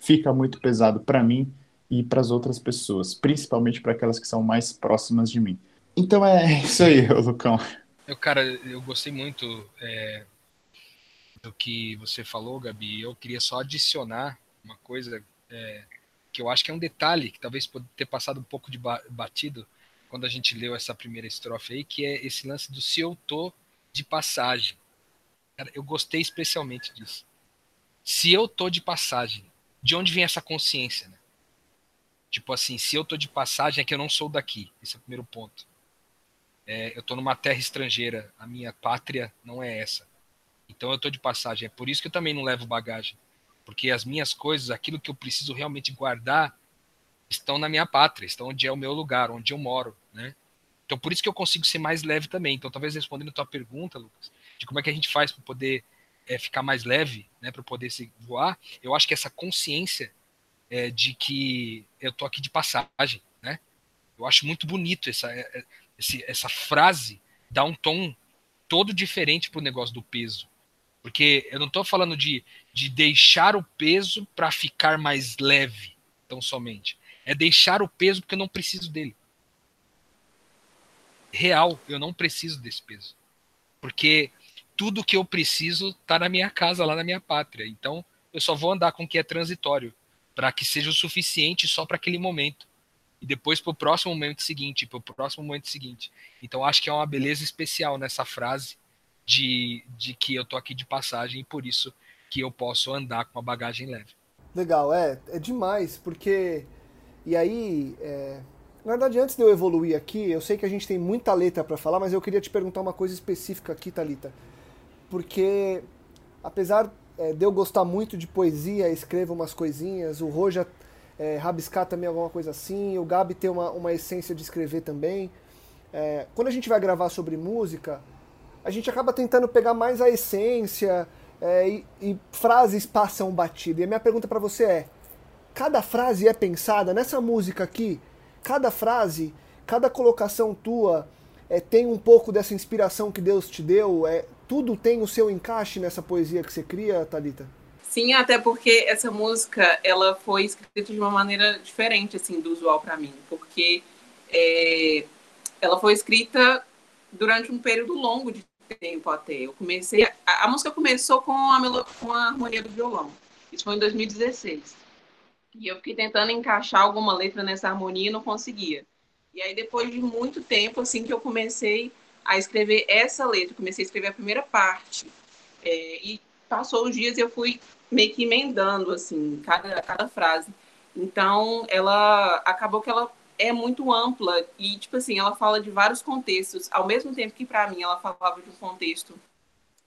fica muito pesado para mim e para as outras pessoas, principalmente para aquelas que são mais próximas de mim. Então é isso aí, *laughs* Lucão. Eu, cara, eu gostei muito é, do que você falou, Gabi. Eu queria só adicionar uma coisa é, que eu acho que é um detalhe que talvez pode ter passado um pouco de batido quando a gente leu essa primeira estrofe aí, que é esse lance do se eu tô de passagem. Cara, eu gostei especialmente disso. Se eu tô de passagem, de onde vem essa consciência, né? Tipo assim, se eu tô de passagem é que eu não sou daqui. Esse é o primeiro ponto. É, eu tô numa terra estrangeira, a minha pátria não é essa. Então eu tô de passagem. É por isso que eu também não levo bagagem. Porque as minhas coisas, aquilo que eu preciso realmente guardar, estão na minha pátria, estão onde é o meu lugar, onde eu moro, né? Então por isso que eu consigo ser mais leve também. Então talvez respondendo a tua pergunta, Lucas, de como é que a gente faz para poder é, ficar mais leve, né, para poder se voar, eu acho que essa consciência é, de que eu tô aqui de passagem, né? Eu acho muito bonito essa é, é, esse, essa frase dá um tom todo diferente pro negócio do peso. Porque eu não estou falando de, de deixar o peso para ficar mais leve, tão somente. É deixar o peso porque eu não preciso dele. Real, eu não preciso desse peso. Porque tudo que eu preciso está na minha casa, lá na minha pátria. Então, eu só vou andar com o que é transitório, para que seja o suficiente só para aquele momento. e depois para o próximo momento seguinte, para o próximo momento seguinte. Então acho que é uma beleza especial nessa frase de, de que eu tô aqui de passagem e por isso que eu posso andar com uma bagagem leve. Legal, é, é demais, porque. E aí, é... na verdade, antes de eu evoluir aqui, eu sei que a gente tem muita letra para falar, mas eu queria te perguntar uma coisa específica aqui, Talita, porque apesar é, de eu gostar muito de poesia, escrevo umas coisinhas, o Roja é, rabiscar também alguma coisa assim, o Gabi tem uma, uma essência de escrever também. É, quando a gente vai gravar sobre música, a gente acaba tentando pegar mais a essência é, e, e, frases passam batido. E a minha pergunta para você é: cada frase é pensada nessa música aqui? Cada frase, cada colocação tua é, tem um pouco dessa inspiração que Deus te deu? É, tudo tem o seu encaixe nessa poesia que você cria, Talita? Sim, até porque essa música ela foi escrita de uma maneira diferente assim do usual para mim, porque é, ela foi escrita durante um período longo de tempo até. Eu comecei a, a música começou com a, com a harmonia do violão. Isso foi em 2016. E eu fiquei tentando encaixar alguma letra nessa harmonia e não conseguia. E aí depois de muito tempo assim que eu comecei a escrever essa letra, comecei a escrever a primeira parte. É, e passou os dias e eu fui meio que emendando, assim, cada, cada frase. Então, ela acabou que ela é muito ampla e, tipo assim, ela fala de vários contextos, ao mesmo tempo que, para mim, ela falava de um contexto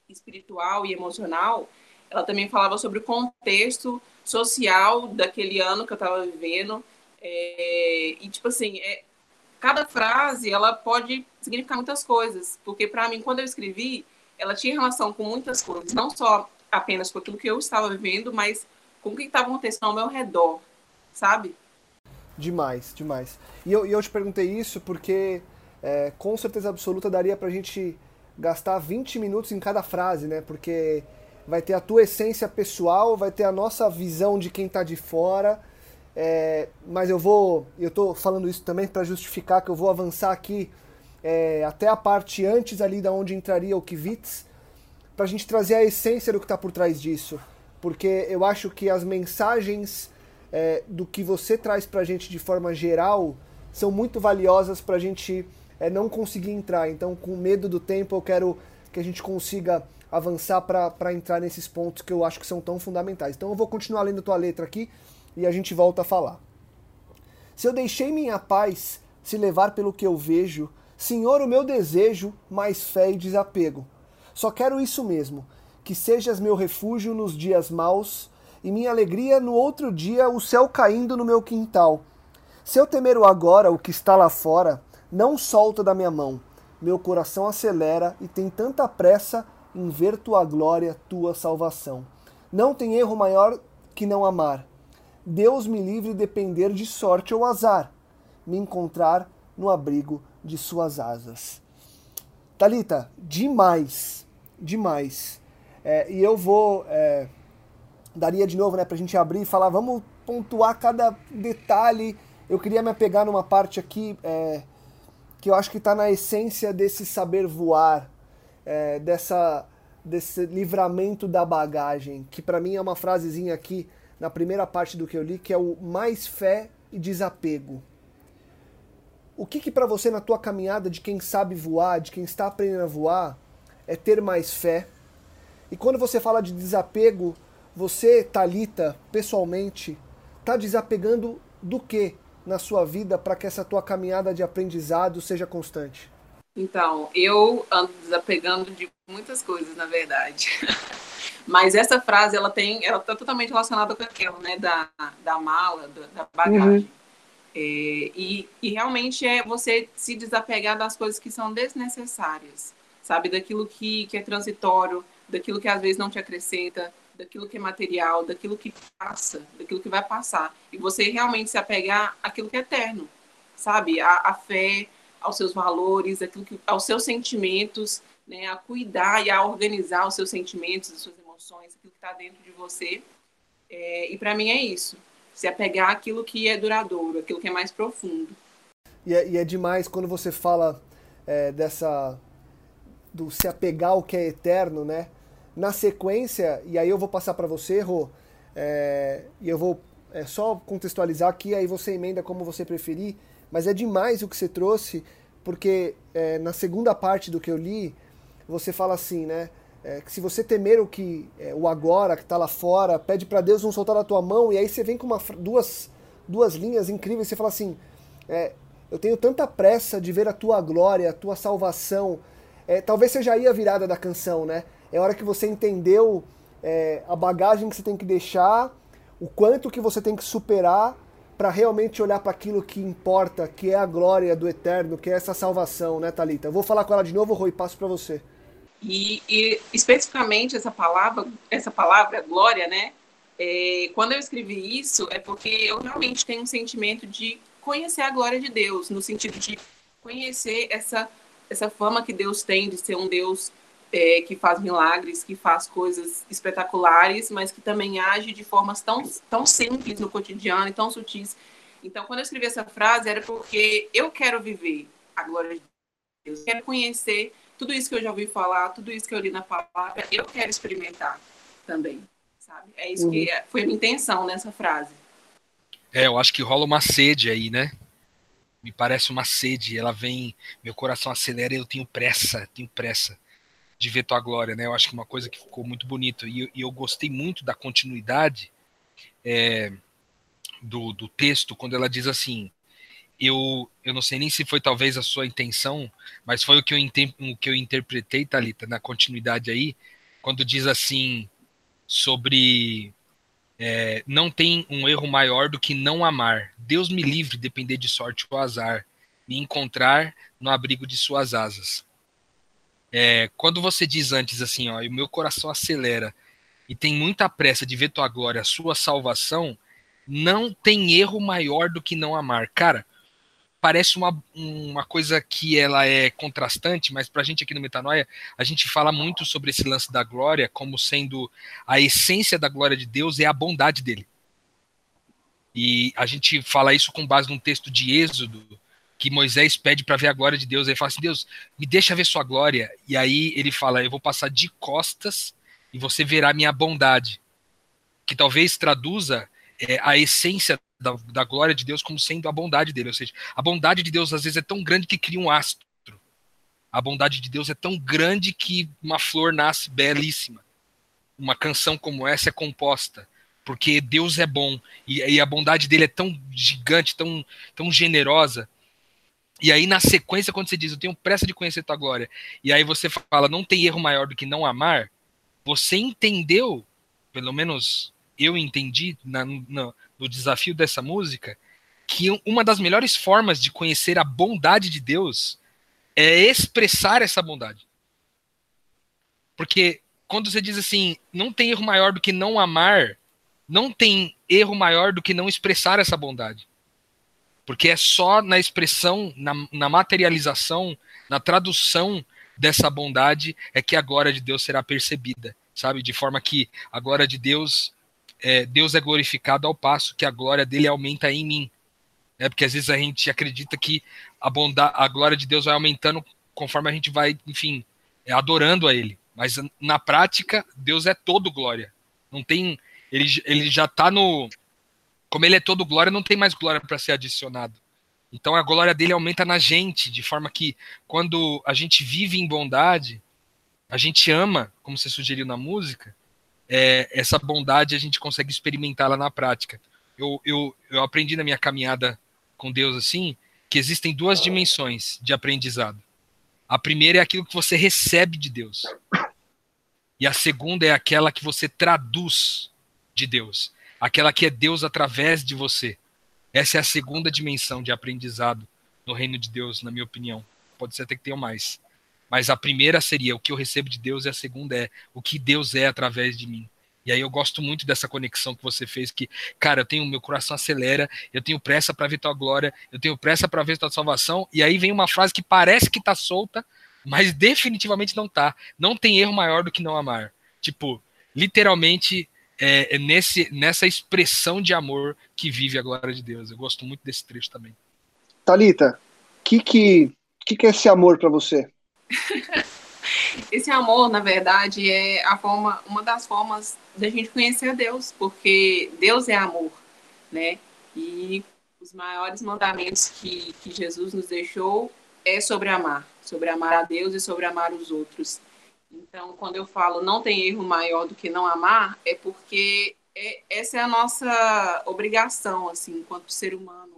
espiritual e emocional, ela também falava sobre o contexto social daquele ano que eu estava vivendo. É, e, tipo assim, é, cada frase, ela pode significar muitas coisas, porque, para mim, quando eu escrevi, ela tinha relação com muitas coisas, não só apenas com aquilo que eu estava vivendo, mas com o que estava acontecendo ao meu redor, sabe? Demais, demais. E eu, eu te perguntei isso porque, é, com certeza absoluta, daria pra gente gastar 20 minutos em cada frase, né? Porque vai ter a tua essência pessoal, vai ter a nossa visão de quem tá de fora. É, mas eu vou, eu tô falando isso também para justificar que eu vou avançar aqui é, até a parte antes ali da onde entraria o Kivitz, para a gente trazer a essência do que está por trás disso. Porque eu acho que as mensagens é, do que você traz para a gente de forma geral são muito valiosas para a gente é, não conseguir entrar. Então, com medo do tempo, eu quero que a gente consiga avançar para entrar nesses pontos que eu acho que são tão fundamentais. Então, eu vou continuar lendo tua letra aqui e a gente volta a falar. Se eu deixei minha paz se levar pelo que eu vejo, Senhor, o meu desejo, mais fé e desapego. Só quero isso mesmo, que sejas meu refúgio nos dias maus e minha alegria no outro dia, o céu caindo no meu quintal. Se eu temer agora, o que está lá fora, não solta da minha mão. Meu coração acelera e tem tanta pressa em ver tua glória, tua salvação. Não tem erro maior que não amar. Deus me livre de depender de sorte ou azar, me encontrar no abrigo de suas asas. Talita, demais, demais. É, e eu vou é, daria de novo, né, pra gente abrir e falar, vamos pontuar cada detalhe. Eu queria me apegar numa parte aqui é, que eu acho que está na essência desse saber voar, é, dessa desse livramento da bagagem, que para mim é uma frasezinha aqui na primeira parte do que eu li, que é o mais fé e desapego. O que que para você na tua caminhada de quem sabe voar, de quem está aprendendo a voar, é ter mais fé? E quando você fala de desapego, você, Talita, pessoalmente, está desapegando do que na sua vida para que essa tua caminhada de aprendizado seja constante? Então, eu ando desapegando de muitas coisas, na verdade. *laughs* Mas essa frase, ela tem, ela está totalmente relacionada com aquela, né, da, da mala, da, da bagagem. Uhum. É, e, e realmente é você se desapegar das coisas que são desnecessárias, sabe? Daquilo que, que é transitório, daquilo que às vezes não te acrescenta, daquilo que é material, daquilo que passa, daquilo que vai passar. E você realmente se apegar àquilo que é eterno, sabe? A, a fé, aos seus valores, aquilo que, aos seus sentimentos, né? a cuidar e a organizar os seus sentimentos, as suas emoções, aquilo que está dentro de você. É, e para mim é isso. Se apegar àquilo que é duradouro, aquilo que é mais profundo. E é, e é demais quando você fala é, dessa. do se apegar ao que é eterno, né? Na sequência, e aí eu vou passar para você, Rô, é, e eu vou é só contextualizar aqui, aí você emenda como você preferir, mas é demais o que você trouxe, porque é, na segunda parte do que eu li, você fala assim, né? É, que se você temer o que é, o agora que está lá fora, pede para Deus não soltar a tua mão, e aí você vem com uma, duas, duas linhas incríveis, você fala assim, é, eu tenho tanta pressa de ver a tua glória, a tua salvação. É, talvez seja aí a virada da canção, né? É hora que você entendeu é, a bagagem que você tem que deixar, o quanto que você tem que superar para realmente olhar para aquilo que importa, que é a glória do eterno, que é essa salvação, né, Talita? Eu vou falar com ela de novo, Rui, passo para você. E, e, especificamente essa palavra, essa palavra glória, né? É, quando eu escrevi isso, é porque eu realmente tenho um sentimento de conhecer a glória de Deus, no sentido de conhecer essa essa fama que Deus tem de ser um Deus é, que faz milagres, que faz coisas espetaculares, mas que também age de formas tão, tão simples no cotidiano e tão sutis. Então, quando eu escrevi essa frase, era porque eu quero viver a glória de Deus, eu quero conhecer tudo isso que eu já ouvi falar, tudo isso que eu li na palavra, eu quero experimentar também, sabe? É isso uhum. que foi a minha intenção nessa frase. É, eu acho que rola uma sede aí, né? Me parece uma sede, ela vem, meu coração acelera e eu tenho pressa, tenho pressa de ver tua glória, né? Eu acho que uma coisa que ficou muito bonito e, e eu gostei muito da continuidade é, do, do texto quando ela diz assim: eu, eu não sei nem se foi talvez a sua intenção, mas foi o que eu, o que eu interpretei, Talita, na continuidade aí, quando diz assim sobre é, não tem um erro maior do que não amar. Deus me livre de depender de sorte ou azar, me encontrar no abrigo de suas asas. É, quando você diz antes assim, ó, o meu coração acelera e tem muita pressa de ver tua glória, a sua salvação, não tem erro maior do que não amar. Cara, parece uma, uma coisa que ela é contrastante, mas para a gente aqui no Metanoia, a gente fala muito sobre esse lance da glória como sendo a essência da glória de Deus é a bondade dele. E a gente fala isso com base num texto de Êxodo, que Moisés pede para ver a glória de Deus. Ele fala assim: Deus, me deixa ver sua glória. E aí ele fala: Eu vou passar de costas e você verá minha bondade. Que talvez traduza é, a essência da, da, glória de Deus como sendo a bondade dele. Ou seja, a bondade de Deus às vezes é tão grande que cria um astro. A bondade de Deus é tão grande que uma flor nasce belíssima. Uma canção como essa é composta porque Deus é bom e, e, a bondade dele é tão gigante, tão, tão generosa, e aí, na sequência, quando você diz, eu tenho pressa de conhecer tua glória, e aí você fala, não tem erro maior do que não amar, você entendeu, pelo menos eu entendi na, no, no desafio dessa música, que uma das melhores formas de conhecer a bondade de Deus é expressar essa bondade. Porque quando você diz assim, não tem erro maior do que não amar, não tem erro maior do que não expressar essa bondade. Porque é só na expressão, na, na materialização, na tradução dessa bondade é que a glória de Deus será percebida, sabe? De forma que a glória de Deus, é, Deus é glorificado ao passo que a glória dele aumenta em mim. É porque às vezes a gente acredita que a bondade, a glória de Deus vai aumentando conforme a gente vai, enfim, é, adorando a Ele. Mas na prática, Deus é todo glória. Não tem, ele, ele já está no como ele é todo glória, não tem mais glória para ser adicionado. Então a glória dele aumenta na gente, de forma que quando a gente vive em bondade, a gente ama, como você sugeriu na música, é, essa bondade a gente consegue experimentá-la na prática. Eu, eu, eu aprendi na minha caminhada com Deus assim, que existem duas dimensões de aprendizado. A primeira é aquilo que você recebe de Deus. E a segunda é aquela que você traduz de Deus aquela que é Deus através de você. Essa é a segunda dimensão de aprendizado no reino de Deus, na minha opinião. Pode ser até que tenha mais. Mas a primeira seria o que eu recebo de Deus, e a segunda é o que Deus é através de mim. E aí eu gosto muito dessa conexão que você fez, que, cara, eu tenho meu coração acelera, eu tenho pressa para ver tua glória, eu tenho pressa para ver tua salvação, e aí vem uma frase que parece que tá solta, mas definitivamente não tá. Não tem erro maior do que não amar. Tipo, literalmente é, é nesse, nessa expressão de amor que vive a glória de Deus. Eu gosto muito desse trecho também. Talita, o que, que, que, que é esse amor para você? *laughs* esse amor, na verdade, é a forma, uma das formas da gente conhecer a Deus, porque Deus é amor. né? E os maiores mandamentos que, que Jesus nos deixou é sobre amar, sobre amar a Deus e sobre amar os outros. Então, quando eu falo não tem erro maior do que não amar, é porque é, essa é a nossa obrigação, assim, enquanto ser humano,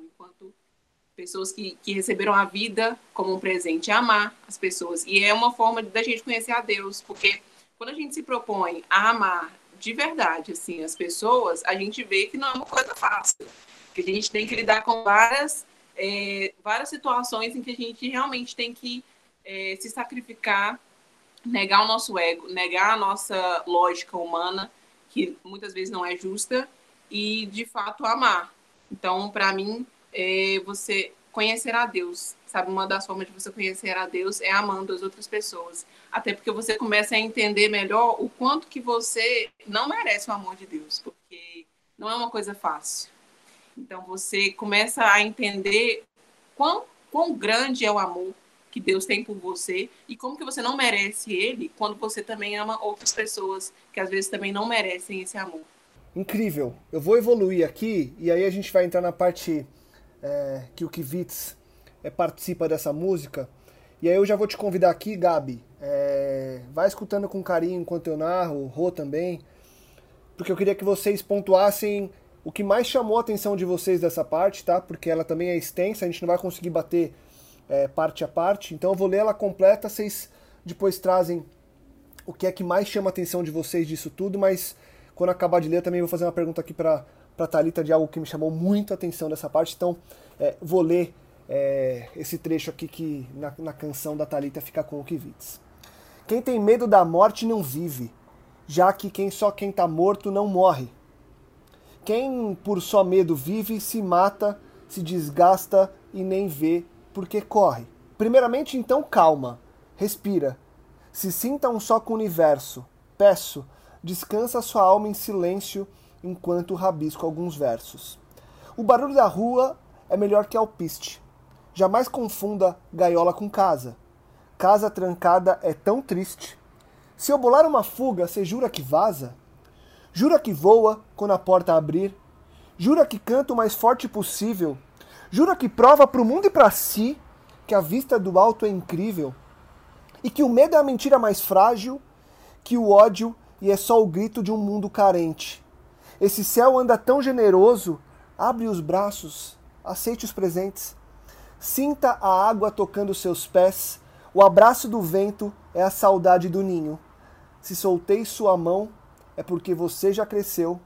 pessoas que, que receberam a vida como um presente, amar as pessoas. E é uma forma da gente conhecer a Deus, porque quando a gente se propõe a amar de verdade, assim, as pessoas, a gente vê que não é uma coisa fácil, que a gente tem que lidar com várias, é, várias situações em que a gente realmente tem que é, se sacrificar, negar o nosso ego, negar a nossa lógica humana, que muitas vezes não é justa, e de fato amar. Então, para mim, é você conhecer a Deus, sabe? Uma das formas de você conhecer a Deus é amando as outras pessoas. Até porque você começa a entender melhor o quanto que você não merece o amor de Deus, porque não é uma coisa fácil. Então você começa a entender quão, quão grande é o amor que Deus tem por você e como que você não merece ele quando você também ama outras pessoas que às vezes também não merecem esse amor. Incrível. Eu vou evoluir aqui e aí a gente vai entrar na parte é, que o Kivitz é, participa dessa música. E aí eu já vou te convidar aqui, Gabi. É, vai escutando com carinho enquanto eu narro, o Rô também. Porque eu queria que vocês pontuassem o que mais chamou a atenção de vocês dessa parte, tá? Porque ela também é extensa, a gente não vai conseguir bater é, parte a parte. Então eu vou ler ela completa, vocês depois trazem o que é que mais chama a atenção de vocês disso tudo, mas quando acabar de ler, também vou fazer uma pergunta aqui para para Talita de algo que me chamou muito a atenção dessa parte. Então, é, vou ler é, esse trecho aqui que na, na canção da Talita fica com o Kivitz. Quem tem medo da morte não vive, já que quem só quem está morto não morre. Quem por só medo vive se mata, se desgasta e nem vê porque corre. Primeiramente, então, calma, respira, se sinta um só com o universo. Peço, descansa sua alma em silêncio enquanto rabisco alguns versos. O barulho da rua é melhor que alpiste. Jamais confunda gaiola com casa. Casa trancada é tão triste. Se eu bolar uma fuga, você jura que vaza? Jura que voa quando a porta abrir? Jura que canta o mais forte possível? Jura que prova para o mundo e para si que a vista do alto é incrível? E que o medo é a mentira mais frágil que o ódio e é só o grito de um mundo carente? Esse céu anda tão generoso, abre os braços, aceite os presentes. Sinta a água tocando seus pés, o abraço do vento é a saudade do ninho. Se soltei sua mão, é porque você já cresceu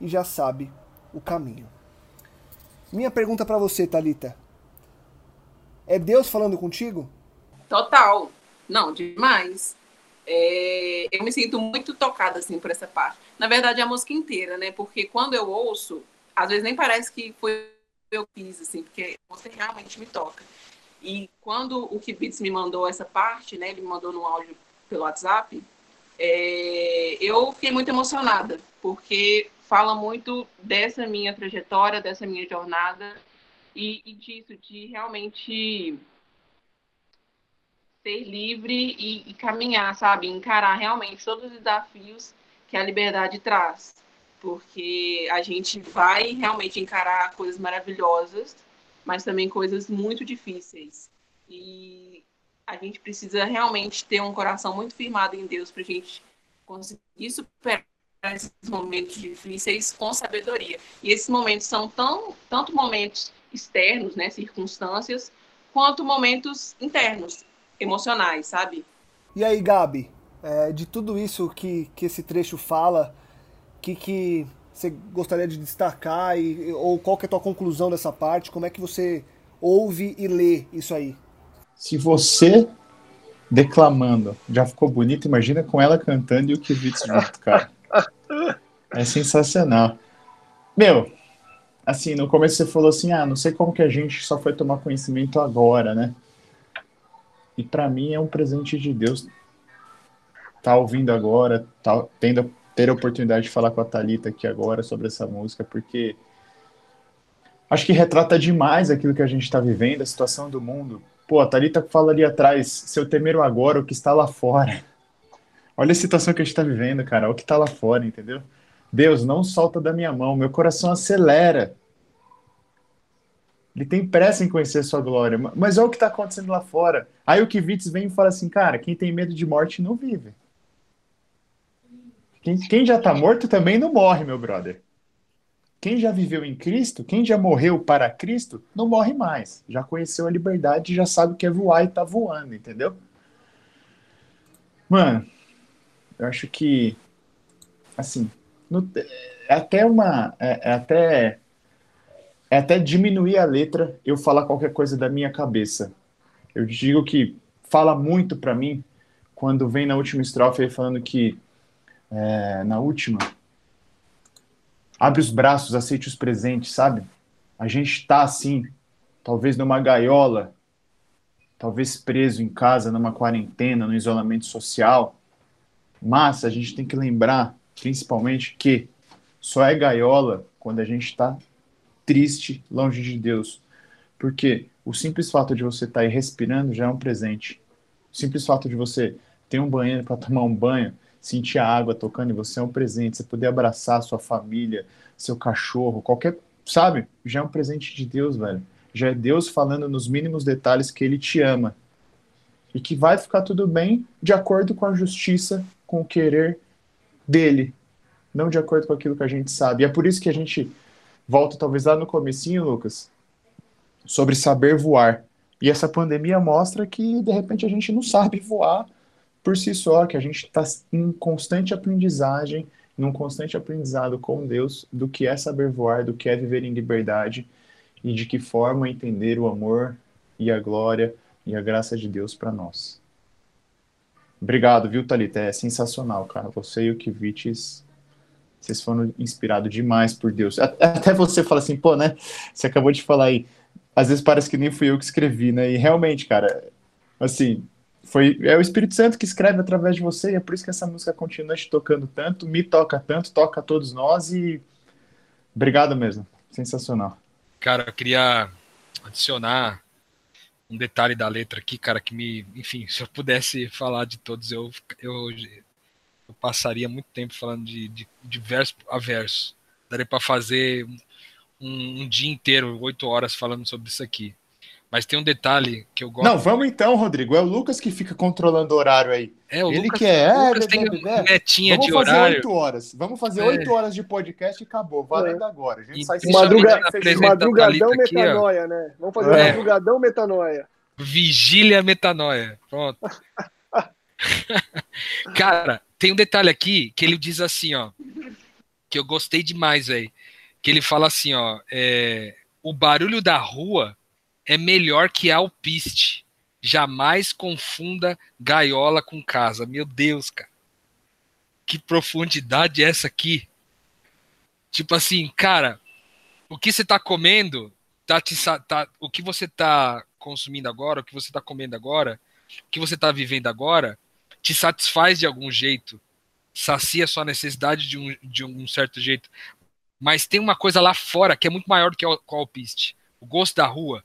e já sabe o caminho. Minha pergunta para você, Talita. É Deus falando contigo? Total. Não, demais. É, eu me sinto muito tocada assim por essa parte. Na verdade, a música inteira, né? Porque quando eu ouço, às vezes nem parece que foi eu que fiz, assim, porque a música realmente me toca. E quando o Kibitz me mandou essa parte, né? Ele me mandou no áudio pelo WhatsApp, é, eu fiquei muito emocionada, porque fala muito dessa minha trajetória, dessa minha jornada e, e disso, de realmente ser livre e, e caminhar, sabe? Encarar realmente todos os desafios que a liberdade traz. Porque a gente vai realmente encarar coisas maravilhosas, mas também coisas muito difíceis. E a gente precisa realmente ter um coração muito firmado em Deus para a gente conseguir superar esses momentos difíceis com sabedoria. E esses momentos são tão, tanto momentos externos, né, circunstâncias, quanto momentos internos, emocionais, sabe? E aí, Gabi, é, de tudo isso que, que esse trecho fala, que que você gostaria de destacar e, ou qual que é a tua conclusão dessa parte? Como é que você ouve e lê isso aí? Se você declamando já ficou bonito, imagina com ela cantando e o Kivitz junto, cara. É sensacional. Meu, assim, no começo você falou assim, ah, não sei como que a gente só foi tomar conhecimento agora, né? E para mim é um presente de Deus tá ouvindo agora, tá tendo ter a oportunidade de falar com a Talita aqui agora sobre essa música, porque acho que retrata demais aquilo que a gente está vivendo, a situação do mundo. Pô, a Talita fala ali atrás, seu temer agora, o que está lá fora. *laughs* Olha a situação que a gente está vivendo, cara, o que está lá fora, entendeu? Deus, não solta da minha mão, meu coração acelera. Ele tem pressa em conhecer a sua glória. Mas olha o que está acontecendo lá fora. Aí o Kivitz vem e fala assim, cara, quem tem medo de morte não vive. Quem, quem já está morto também não morre, meu brother. Quem já viveu em Cristo, quem já morreu para Cristo, não morre mais. Já conheceu a liberdade, já sabe o que é voar e está voando, entendeu? Mano, eu acho que, assim, no, é até uma, é, é até é até diminuir a letra eu falar qualquer coisa da minha cabeça. Eu digo que fala muito para mim quando vem na última estrofe aí falando que é, na última abre os braços, aceite os presentes, sabe? A gente está assim, talvez numa gaiola, talvez preso em casa, numa quarentena, no isolamento social. Mas a gente tem que lembrar, principalmente, que só é gaiola quando a gente está triste longe de Deus. Porque o simples fato de você estar tá aí respirando já é um presente. O simples fato de você ter um banheiro para tomar um banho, sentir a água tocando em você é um presente. Você poder abraçar sua família, seu cachorro, qualquer, sabe? Já é um presente de Deus, velho. Já é Deus falando nos mínimos detalhes que ele te ama. E que vai ficar tudo bem de acordo com a justiça, com o querer dele, não de acordo com aquilo que a gente sabe. E é por isso que a gente volto talvez lá no comecinho, Lucas, sobre saber voar. E essa pandemia mostra que, de repente, a gente não sabe *laughs* voar por si só, que a gente está em constante aprendizagem, num constante aprendizado com Deus do que é saber voar, do que é viver em liberdade e de que forma entender o amor e a glória e a graça de Deus para nós. Obrigado, viu, Thalita? É sensacional, cara. Você e o Kivites vocês foram inspirados demais por Deus. Até você fala assim, pô, né? Você acabou de falar aí. Às vezes parece que nem fui eu que escrevi, né? E realmente, cara, assim, foi é o Espírito Santo que escreve através de você e é por isso que essa música continua te tocando tanto, me toca tanto, toca a todos nós e obrigado mesmo. Sensacional. Cara, eu queria adicionar um detalhe da letra aqui, cara, que me, enfim, se eu pudesse falar de todos, eu, eu eu passaria muito tempo falando de, de, de verso a verso. Daria para fazer um, um, dia inteiro, oito horas, falando sobre isso aqui. Mas tem um detalhe que eu gosto. Não, vamos então, Rodrigo. É o Lucas que fica controlando o horário aí. É, o Ele Lucas, que é. o Lucas é, tem é, metinha vamos de fazer horário. oito horas. Vamos fazer É. oito horas de podcast e acabou. Valendo agora. A gente E sai Madruga- Madrugadão Thalita aqui, ó. metanoia, né? Vamos fazer É. madrugadão metanoia. Vigília metanoia. Pronto. *laughs* Cara, tem um detalhe aqui que ele diz assim, ó. Que eu gostei demais, velho. Que ele fala assim, ó. é, o barulho da rua é melhor que alpiste. Jamais confunda gaiola com casa. Meu Deus, cara. Que profundidade é essa aqui? Tipo assim, cara, o que você tá comendo tá te tá, o que você tá consumindo agora, o que você tá comendo agora, o que você tá vivendo agora, te satisfaz de algum jeito, sacia sua necessidade de um, de um certo jeito. Mas tem uma coisa lá fora que é muito maior do que o, o alpiste. O gosto da rua,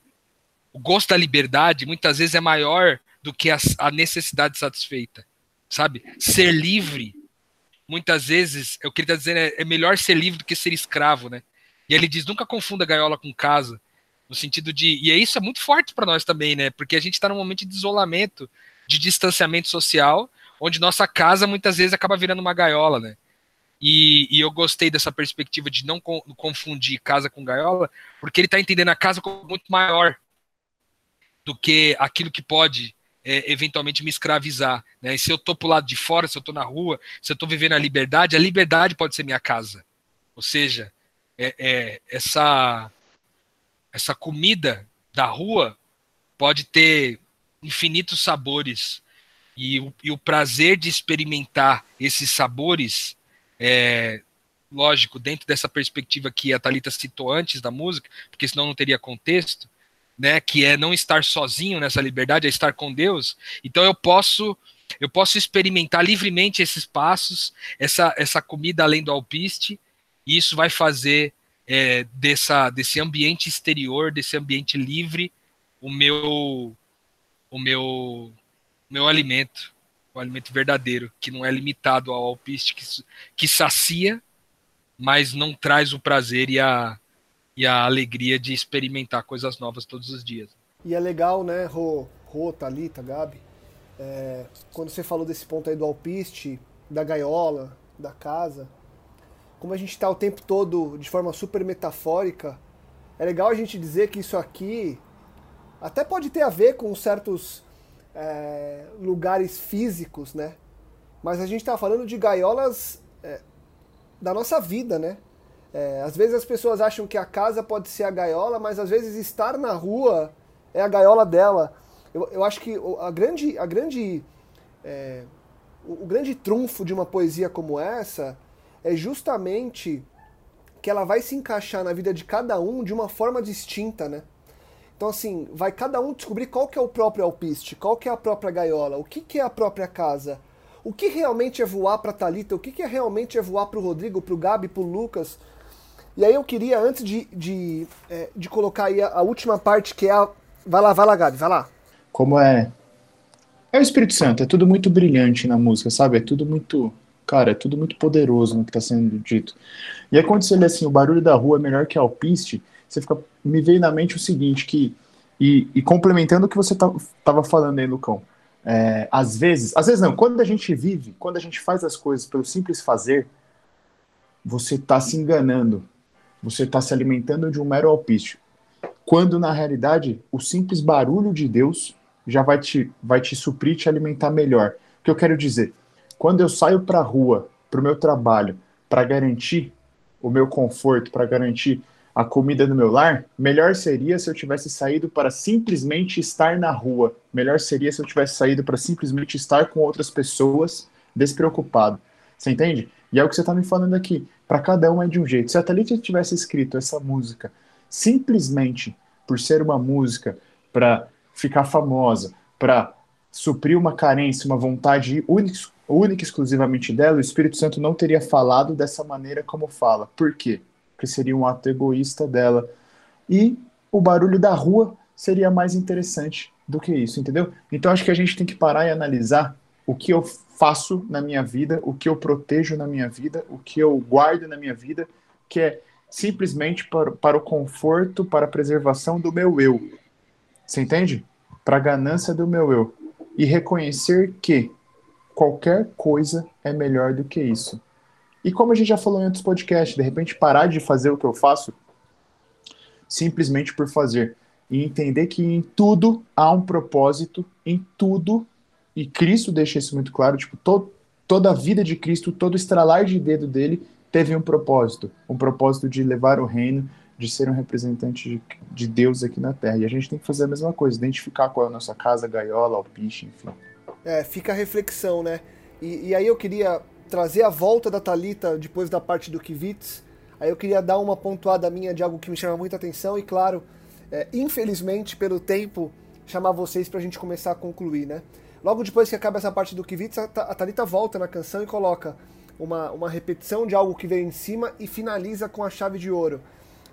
o gosto da liberdade, muitas vezes é maior do que a, a necessidade satisfeita. Sabe? Ser livre, muitas vezes, o que ele está dizendo é, é melhor ser livre do que ser escravo, né? E ele diz: nunca confunda gaiola com casa. No sentido de. E isso é muito forte para nós também, né? Porque a gente está num momento de isolamento, de distanciamento social, onde nossa casa muitas vezes acaba virando uma gaiola, né? E, e eu gostei dessa perspectiva de não con- confundir casa com gaiola, porque ele está entendendo a casa como muito maior do que aquilo que pode é, eventualmente me escravizar. Né? E se eu tô pro lado de fora, se eu tô na rua, se eu tô vivendo a liberdade, a liberdade pode ser minha casa. Ou seja, é, é, essa essa comida da rua pode ter infinitos sabores. E o, e o prazer de experimentar esses sabores é lógico dentro dessa perspectiva que a Talita citou antes da música porque senão não teria contexto né que é não estar sozinho nessa liberdade é estar com Deus. Então eu posso eu posso experimentar livremente esses passos essa essa comida além do alpiste e isso vai fazer é, dessa, desse ambiente exterior, desse ambiente livre, o meu, o meu, meu alimento, o alimento verdadeiro, que não é limitado ao alpiste, que, que sacia, mas não traz o prazer e a, e a alegria de experimentar coisas novas todos os dias. E é legal, né, Rô, Rô Thalita, Gabi, é, quando você falou desse ponto aí do alpiste, da gaiola, da casa, como a gente está o tempo todo de forma super metafórica, é legal a gente dizer que isso aqui até pode ter a ver com certos é, lugares físicos, né? Mas a gente está falando de gaiolas é, da nossa vida, né? É, às vezes as pessoas acham que a casa pode ser a gaiola, mas às vezes estar na rua é a gaiola dela. Eu, eu acho que a grande, a grande, é, o, o grande trunfo de uma poesia como essa é justamente que ela vai se encaixar na vida de cada um de uma forma distinta, né? Então assim, vai cada um descobrir qual que é o próprio alpiste, qual que é a própria gaiola, o que, que é a própria casa, o que realmente é voar para Talita, o que, que é realmente é voar para o Rodrigo, para o Gabi, para o Lucas. E aí eu queria, antes de, de, é, de colocar aí a, a, última parte, que é a... Vai lá, vai lá, Gabi, vai lá. Como é... É o Espírito Santo, é tudo muito brilhante na música, sabe? É tudo muito... Cara, é tudo muito poderoso no que está sendo dito. E aí quando você lê assim, o barulho da rua é melhor que alpiste, você fica... Me veio na mente o seguinte, que... E, e complementando o que você estava falando aí, Lucão, é, às vezes, às vezes não, quando a gente vive, quando a gente faz as coisas pelo simples fazer, você está se enganando, você está se alimentando de um mero alpiste. Quando na realidade o simples barulho de Deus já vai te, vai te suprir, te alimentar melhor. O que eu quero dizer? Quando eu saio para a rua, para o meu trabalho, para garantir o meu conforto, para garantir a comida no meu lar, melhor seria se eu tivesse saído para simplesmente estar na rua. Melhor seria se eu tivesse saído para simplesmente estar com outras pessoas despreocupado. Você entende? E é o que você está me falando aqui. Para cada um é de um jeito. Se a Thalita tivesse escrito essa música simplesmente por ser uma música para ficar famosa, para suprir uma carência, uma vontade única, única exclusivamente dela, o Espírito Santo não teria falado dessa maneira como fala. Por quê? Que seria um ato egoísta dela. E o barulho da rua seria mais interessante do que isso, entendeu? Então acho que a gente tem que parar e analisar o que eu faço na minha vida, o que eu protejo na minha vida, o que eu guardo na minha vida, que é simplesmente para, para o conforto, para a preservação do meu eu. Você entende? Para a ganância do meu eu. E reconhecer que qualquer coisa é melhor do que isso. E como a gente já falou em outros podcasts, de repente parar de fazer o que eu faço simplesmente por fazer. E entender que em tudo há um propósito, em tudo, e Cristo deixa isso muito claro, tipo, to, toda a vida de Cristo, todo estralar de dedo dele teve um propósito, um propósito de levar o reino, de ser um representante de, de Deus aqui na Terra. E a gente tem que fazer a mesma coisa, identificar qual é a nossa casa, gaiola, alpiche, enfim. É, fica a reflexão, né? E, e aí eu queria trazer a volta da Talita depois da parte do Kivitz. Aí eu queria dar uma pontuada minha de algo que me chama muita atenção e, claro, é, infelizmente, pelo tempo, chamar vocês para a gente começar a concluir, né? Logo depois que acaba essa parte do Kivitz, a Talita volta na canção e coloca uma, uma repetição de algo que veio em cima e finaliza com a chave de ouro.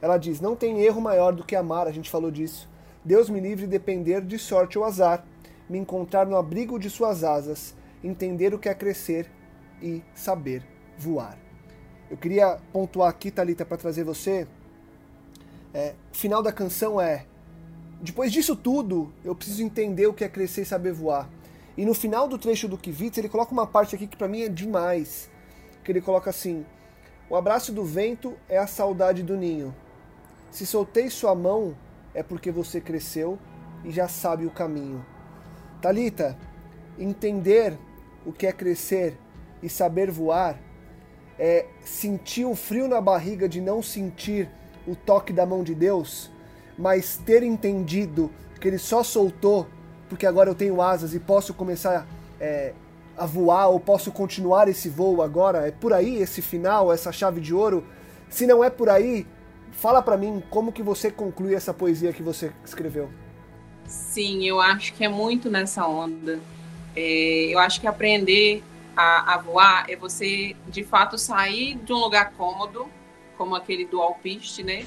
Ela diz: Não tem erro maior do que amar, a gente falou disso. Deus me livre de depender de sorte ou azar, me encontrar no abrigo de suas asas, entender o que é crescer e saber voar. Eu queria pontuar aqui, Talita, para trazer você. É, o final da canção é: depois disso tudo, eu preciso entender o que é crescer e saber voar. E no final do trecho do Kivitz, ele coloca uma parte aqui que para mim é demais. Que ele coloca assim: O abraço do vento é a saudade do ninho. Se soltei sua mão, é porque você cresceu e já sabe o caminho. Talita, entender o que é crescer e saber voar é sentir o frio na barriga de não sentir o toque da mão de Deus, mas ter entendido que Ele só soltou porque agora eu tenho asas e posso começar é, a voar ou posso continuar esse voo agora? É por aí esse final, essa chave de ouro? Se não é por aí, fala para mim como que você conclui essa poesia que você escreveu. Sim, eu acho que é muito nessa onda. É, eu acho que aprender a, a voar é você, de fato, sair de um lugar cômodo, como aquele do alpiste, né?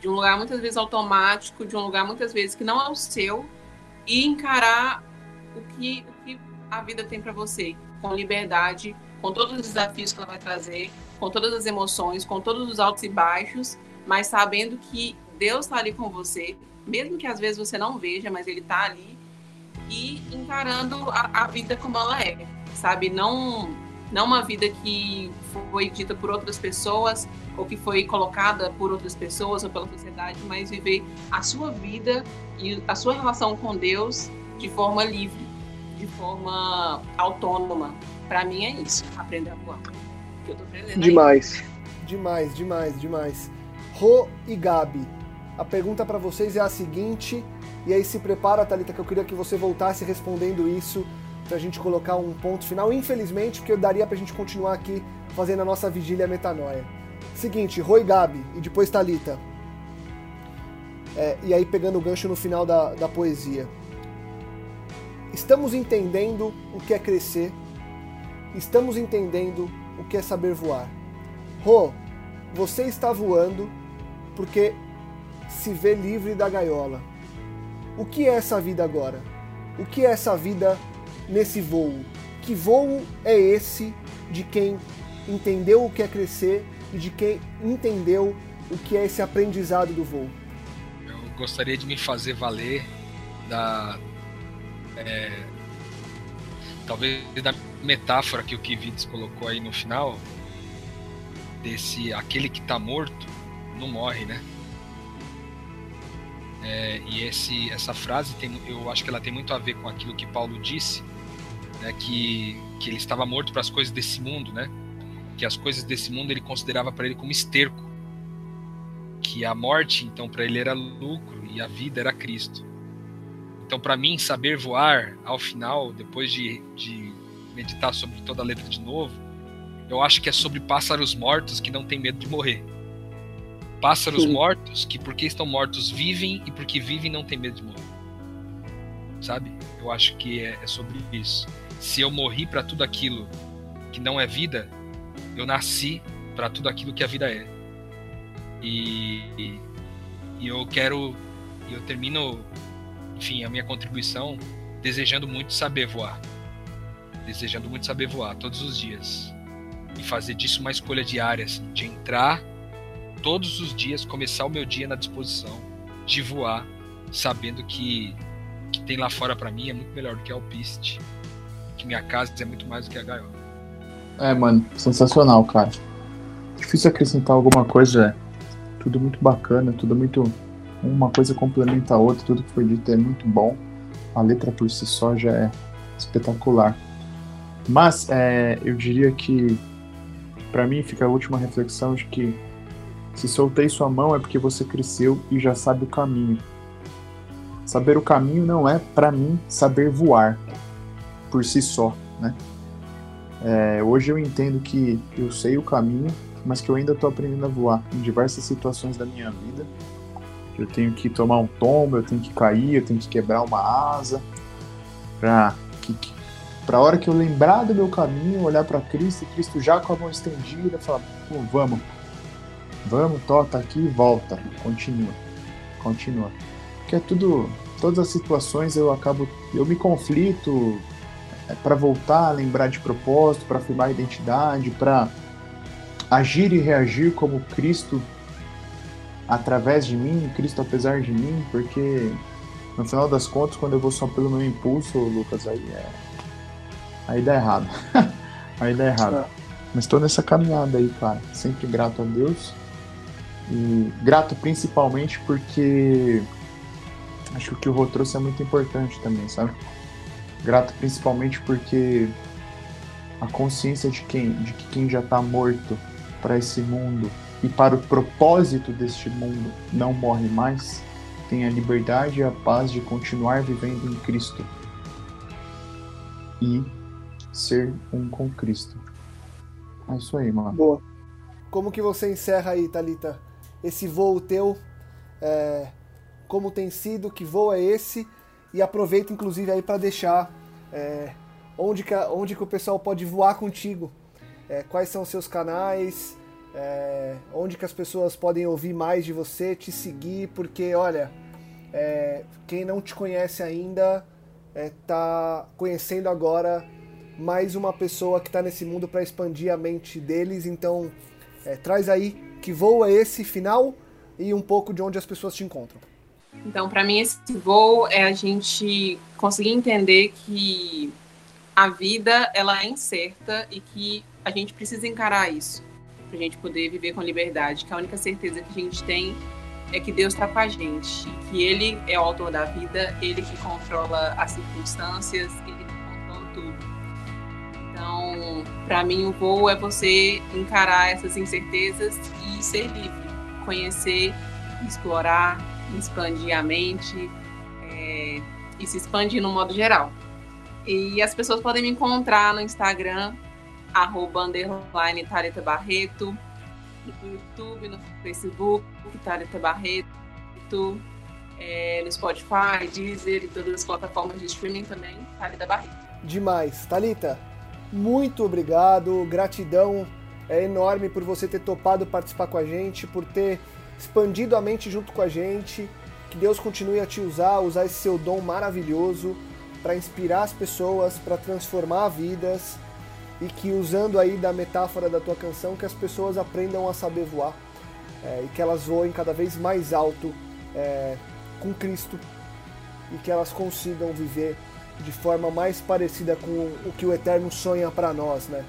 De um lugar muitas vezes automático, de um lugar muitas vezes que não é o seu, e encarar o que, o que a vida tem para você, com liberdade, com todos os desafios que ela vai trazer, com todas as emoções, com todos os altos e baixos, mas sabendo que Deus está ali com você, mesmo que às vezes você não veja, mas Ele está ali e encarando a, a, vida como ela é, sabe? Não, não uma vida que foi dita por outras pessoas ou que foi colocada por outras pessoas ou pela sociedade, mas viver a sua vida e a sua relação com Deus de forma livre, de forma autônoma. Para mim é isso, aprender a voar. Que eu tô aprendendo demais, aí. demais, demais, demais. Ro e Gabi, a pergunta para vocês é a seguinte, e aí se prepara, Thalita, que eu queria que você voltasse respondendo isso pra gente colocar um ponto final. Infelizmente, porque daria pra gente continuar aqui fazendo a nossa vigília metanoia. Seguinte, Roi Gabi e depois Thalita. É, e aí pegando o gancho no final da, da poesia. Estamos entendendo o que é crescer, estamos entendendo o que é saber voar. Rô, você está voando porque se vê livre da gaiola. O que é essa vida agora? O que é essa vida nesse voo? Que voo é esse de quem entendeu o que é crescer e de quem entendeu o que é esse aprendizado do voo? Eu gostaria de me fazer valer da. É, talvez da metáfora que o Kivides colocou aí no final, desse aquele que está morto não morre, né? É, e esse, essa frase tem, eu acho que ela tem muito a ver com aquilo que Paulo disse, né, que, que ele estava morto para as coisas desse mundo, né? Que as coisas desse mundo ele considerava para ele como esterco, que a morte então para ele era lucro e a vida era Cristo. Então para mim saber voar ao final, depois de, de meditar sobre toda a letra de novo, eu acho que é sobre pássaros mortos que não têm medo de morrer. Pássaros Sim. mortos que, porque estão mortos, vivem e porque vivem não têm medo de morrer. Sabe? Eu acho que é, é sobre isso. Se eu morri para tudo aquilo que não é vida, eu nasci para tudo aquilo que a vida é. E, e, e eu quero. Eu termino, enfim, a minha contribuição desejando muito saber voar. Desejando muito saber voar todos os dias. E fazer disso uma escolha diária, assim, de entrar todos os dias começar o meu dia na disposição de voar, sabendo que que tem lá fora para mim é muito melhor do que a alpiste, que minha casa é muito mais do que a gaiola. É, mano, sensacional, cara. Difícil acrescentar alguma coisa, tudo muito bacana, tudo muito uma coisa complementa a outra, tudo que foi dito é muito bom. A letra por si só já é espetacular. Mas é, eu diria que para mim fica a última reflexão de que se soltei sua mão é porque você cresceu e já sabe o caminho. Saber o caminho não é, para mim, saber voar por si só, né? É, hoje eu entendo que eu sei o caminho, mas que eu ainda estou aprendendo a voar em diversas situações da minha vida. Eu tenho que tomar um tombo, eu tenho que cair, eu tenho que quebrar uma asa, para que, para a hora que eu lembrar do meu caminho, olhar para Cristo, e Cristo já com a mão estendida, falar, vamos, Vamos, tota aqui e volta. Continua. Continua. Porque é tudo. Todas as situações eu acabo. Eu me conflito para voltar a lembrar de propósito, para afirmar a identidade, para agir e reagir como Cristo através de mim, Cristo apesar de mim, porque no final das contas, quando eu vou só pelo meu impulso, Lucas, aí é. Aí dá errado. *laughs* aí dá errado. É. Mas estou nessa caminhada aí, cara. Sempre grato a Deus e grato principalmente porque acho que o que o Rô trouxe é muito importante também, sabe? Grato principalmente porque a consciência de quem, de que quem já está morto para esse mundo e para o propósito deste mundo não morre mais, tem a liberdade e a paz de continuar vivendo em Cristo e ser um com Cristo. É isso aí, mano. Boa. Como que você encerra aí, Talita? esse voo teu, é, como tem sido, que voo é esse, e aproveita inclusive aí para deixar é, onde, que, onde que o pessoal pode voar contigo, é, quais são os seus canais, é, onde que as pessoas podem ouvir mais de você, te seguir, porque olha, é, quem não te conhece ainda está é, conhecendo agora mais uma pessoa que está nesse mundo para expandir a mente deles. Então, é, traz aí que voo é esse final e um pouco de onde as pessoas te encontram. Então, para mim, esse voo é a gente conseguir entender que a vida ela é incerta e que a gente precisa encarar isso para a gente poder viver com liberdade. Que a única certeza que a gente tem é que Deus está com a gente, que Ele é o autor da vida, Ele que controla as circunstâncias, Ele que controla tudo. Então, para mim, o voo é você encarar essas incertezas e ser livre, conhecer, explorar, expandir a mente é, e se expandir no modo geral. E as pessoas podem me encontrar no Instagram, arroba underline Barreto, no YouTube, no Facebook, Thalita Barreto, é, no Spotify, Deezer e todas as plataformas de streaming também, Thalita Barreto. Demais. Thalita, muito obrigado, gratidão é enorme por você ter topado participar com a gente, por ter expandido a mente junto com a gente. Que Deus continue a te usar, usar esse seu dom maravilhoso para inspirar as pessoas, para transformar vidas e que usando aí da metáfora da tua canção, que as pessoas aprendam a saber voar é, e que elas voem cada vez mais alto é, com Cristo e que elas consigam viver de forma mais parecida com o que o Eterno sonha para nós, né?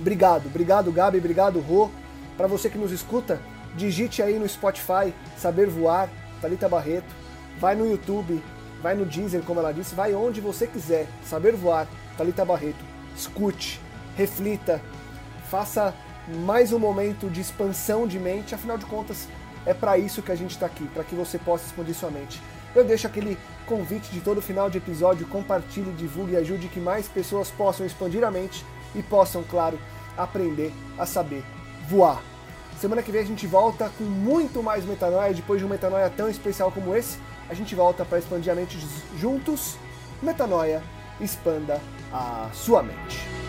Obrigado, obrigado Gabi, obrigado Rô. Para você que nos escuta, digite aí no Spotify Saber Voar, Talita Barreto. Vai no YouTube, vai no Deezer, como ela disse, vai onde você quiser. Saber Voar, Talita Barreto. Escute, reflita, faça mais um momento de expansão de mente. Afinal de contas, é para isso que a gente está aqui, para que você possa expandir sua mente. Eu deixo aquele convite de todo final de episódio, compartilhe, divulgue e ajude que mais pessoas possam expandir a mente e possam, claro, aprender a saber voar. Semana que vem a gente volta com muito mais metanoia, depois de um metanoia tão especial como esse, a gente volta para expandir a mente juntos. Metanoia, expanda a sua mente.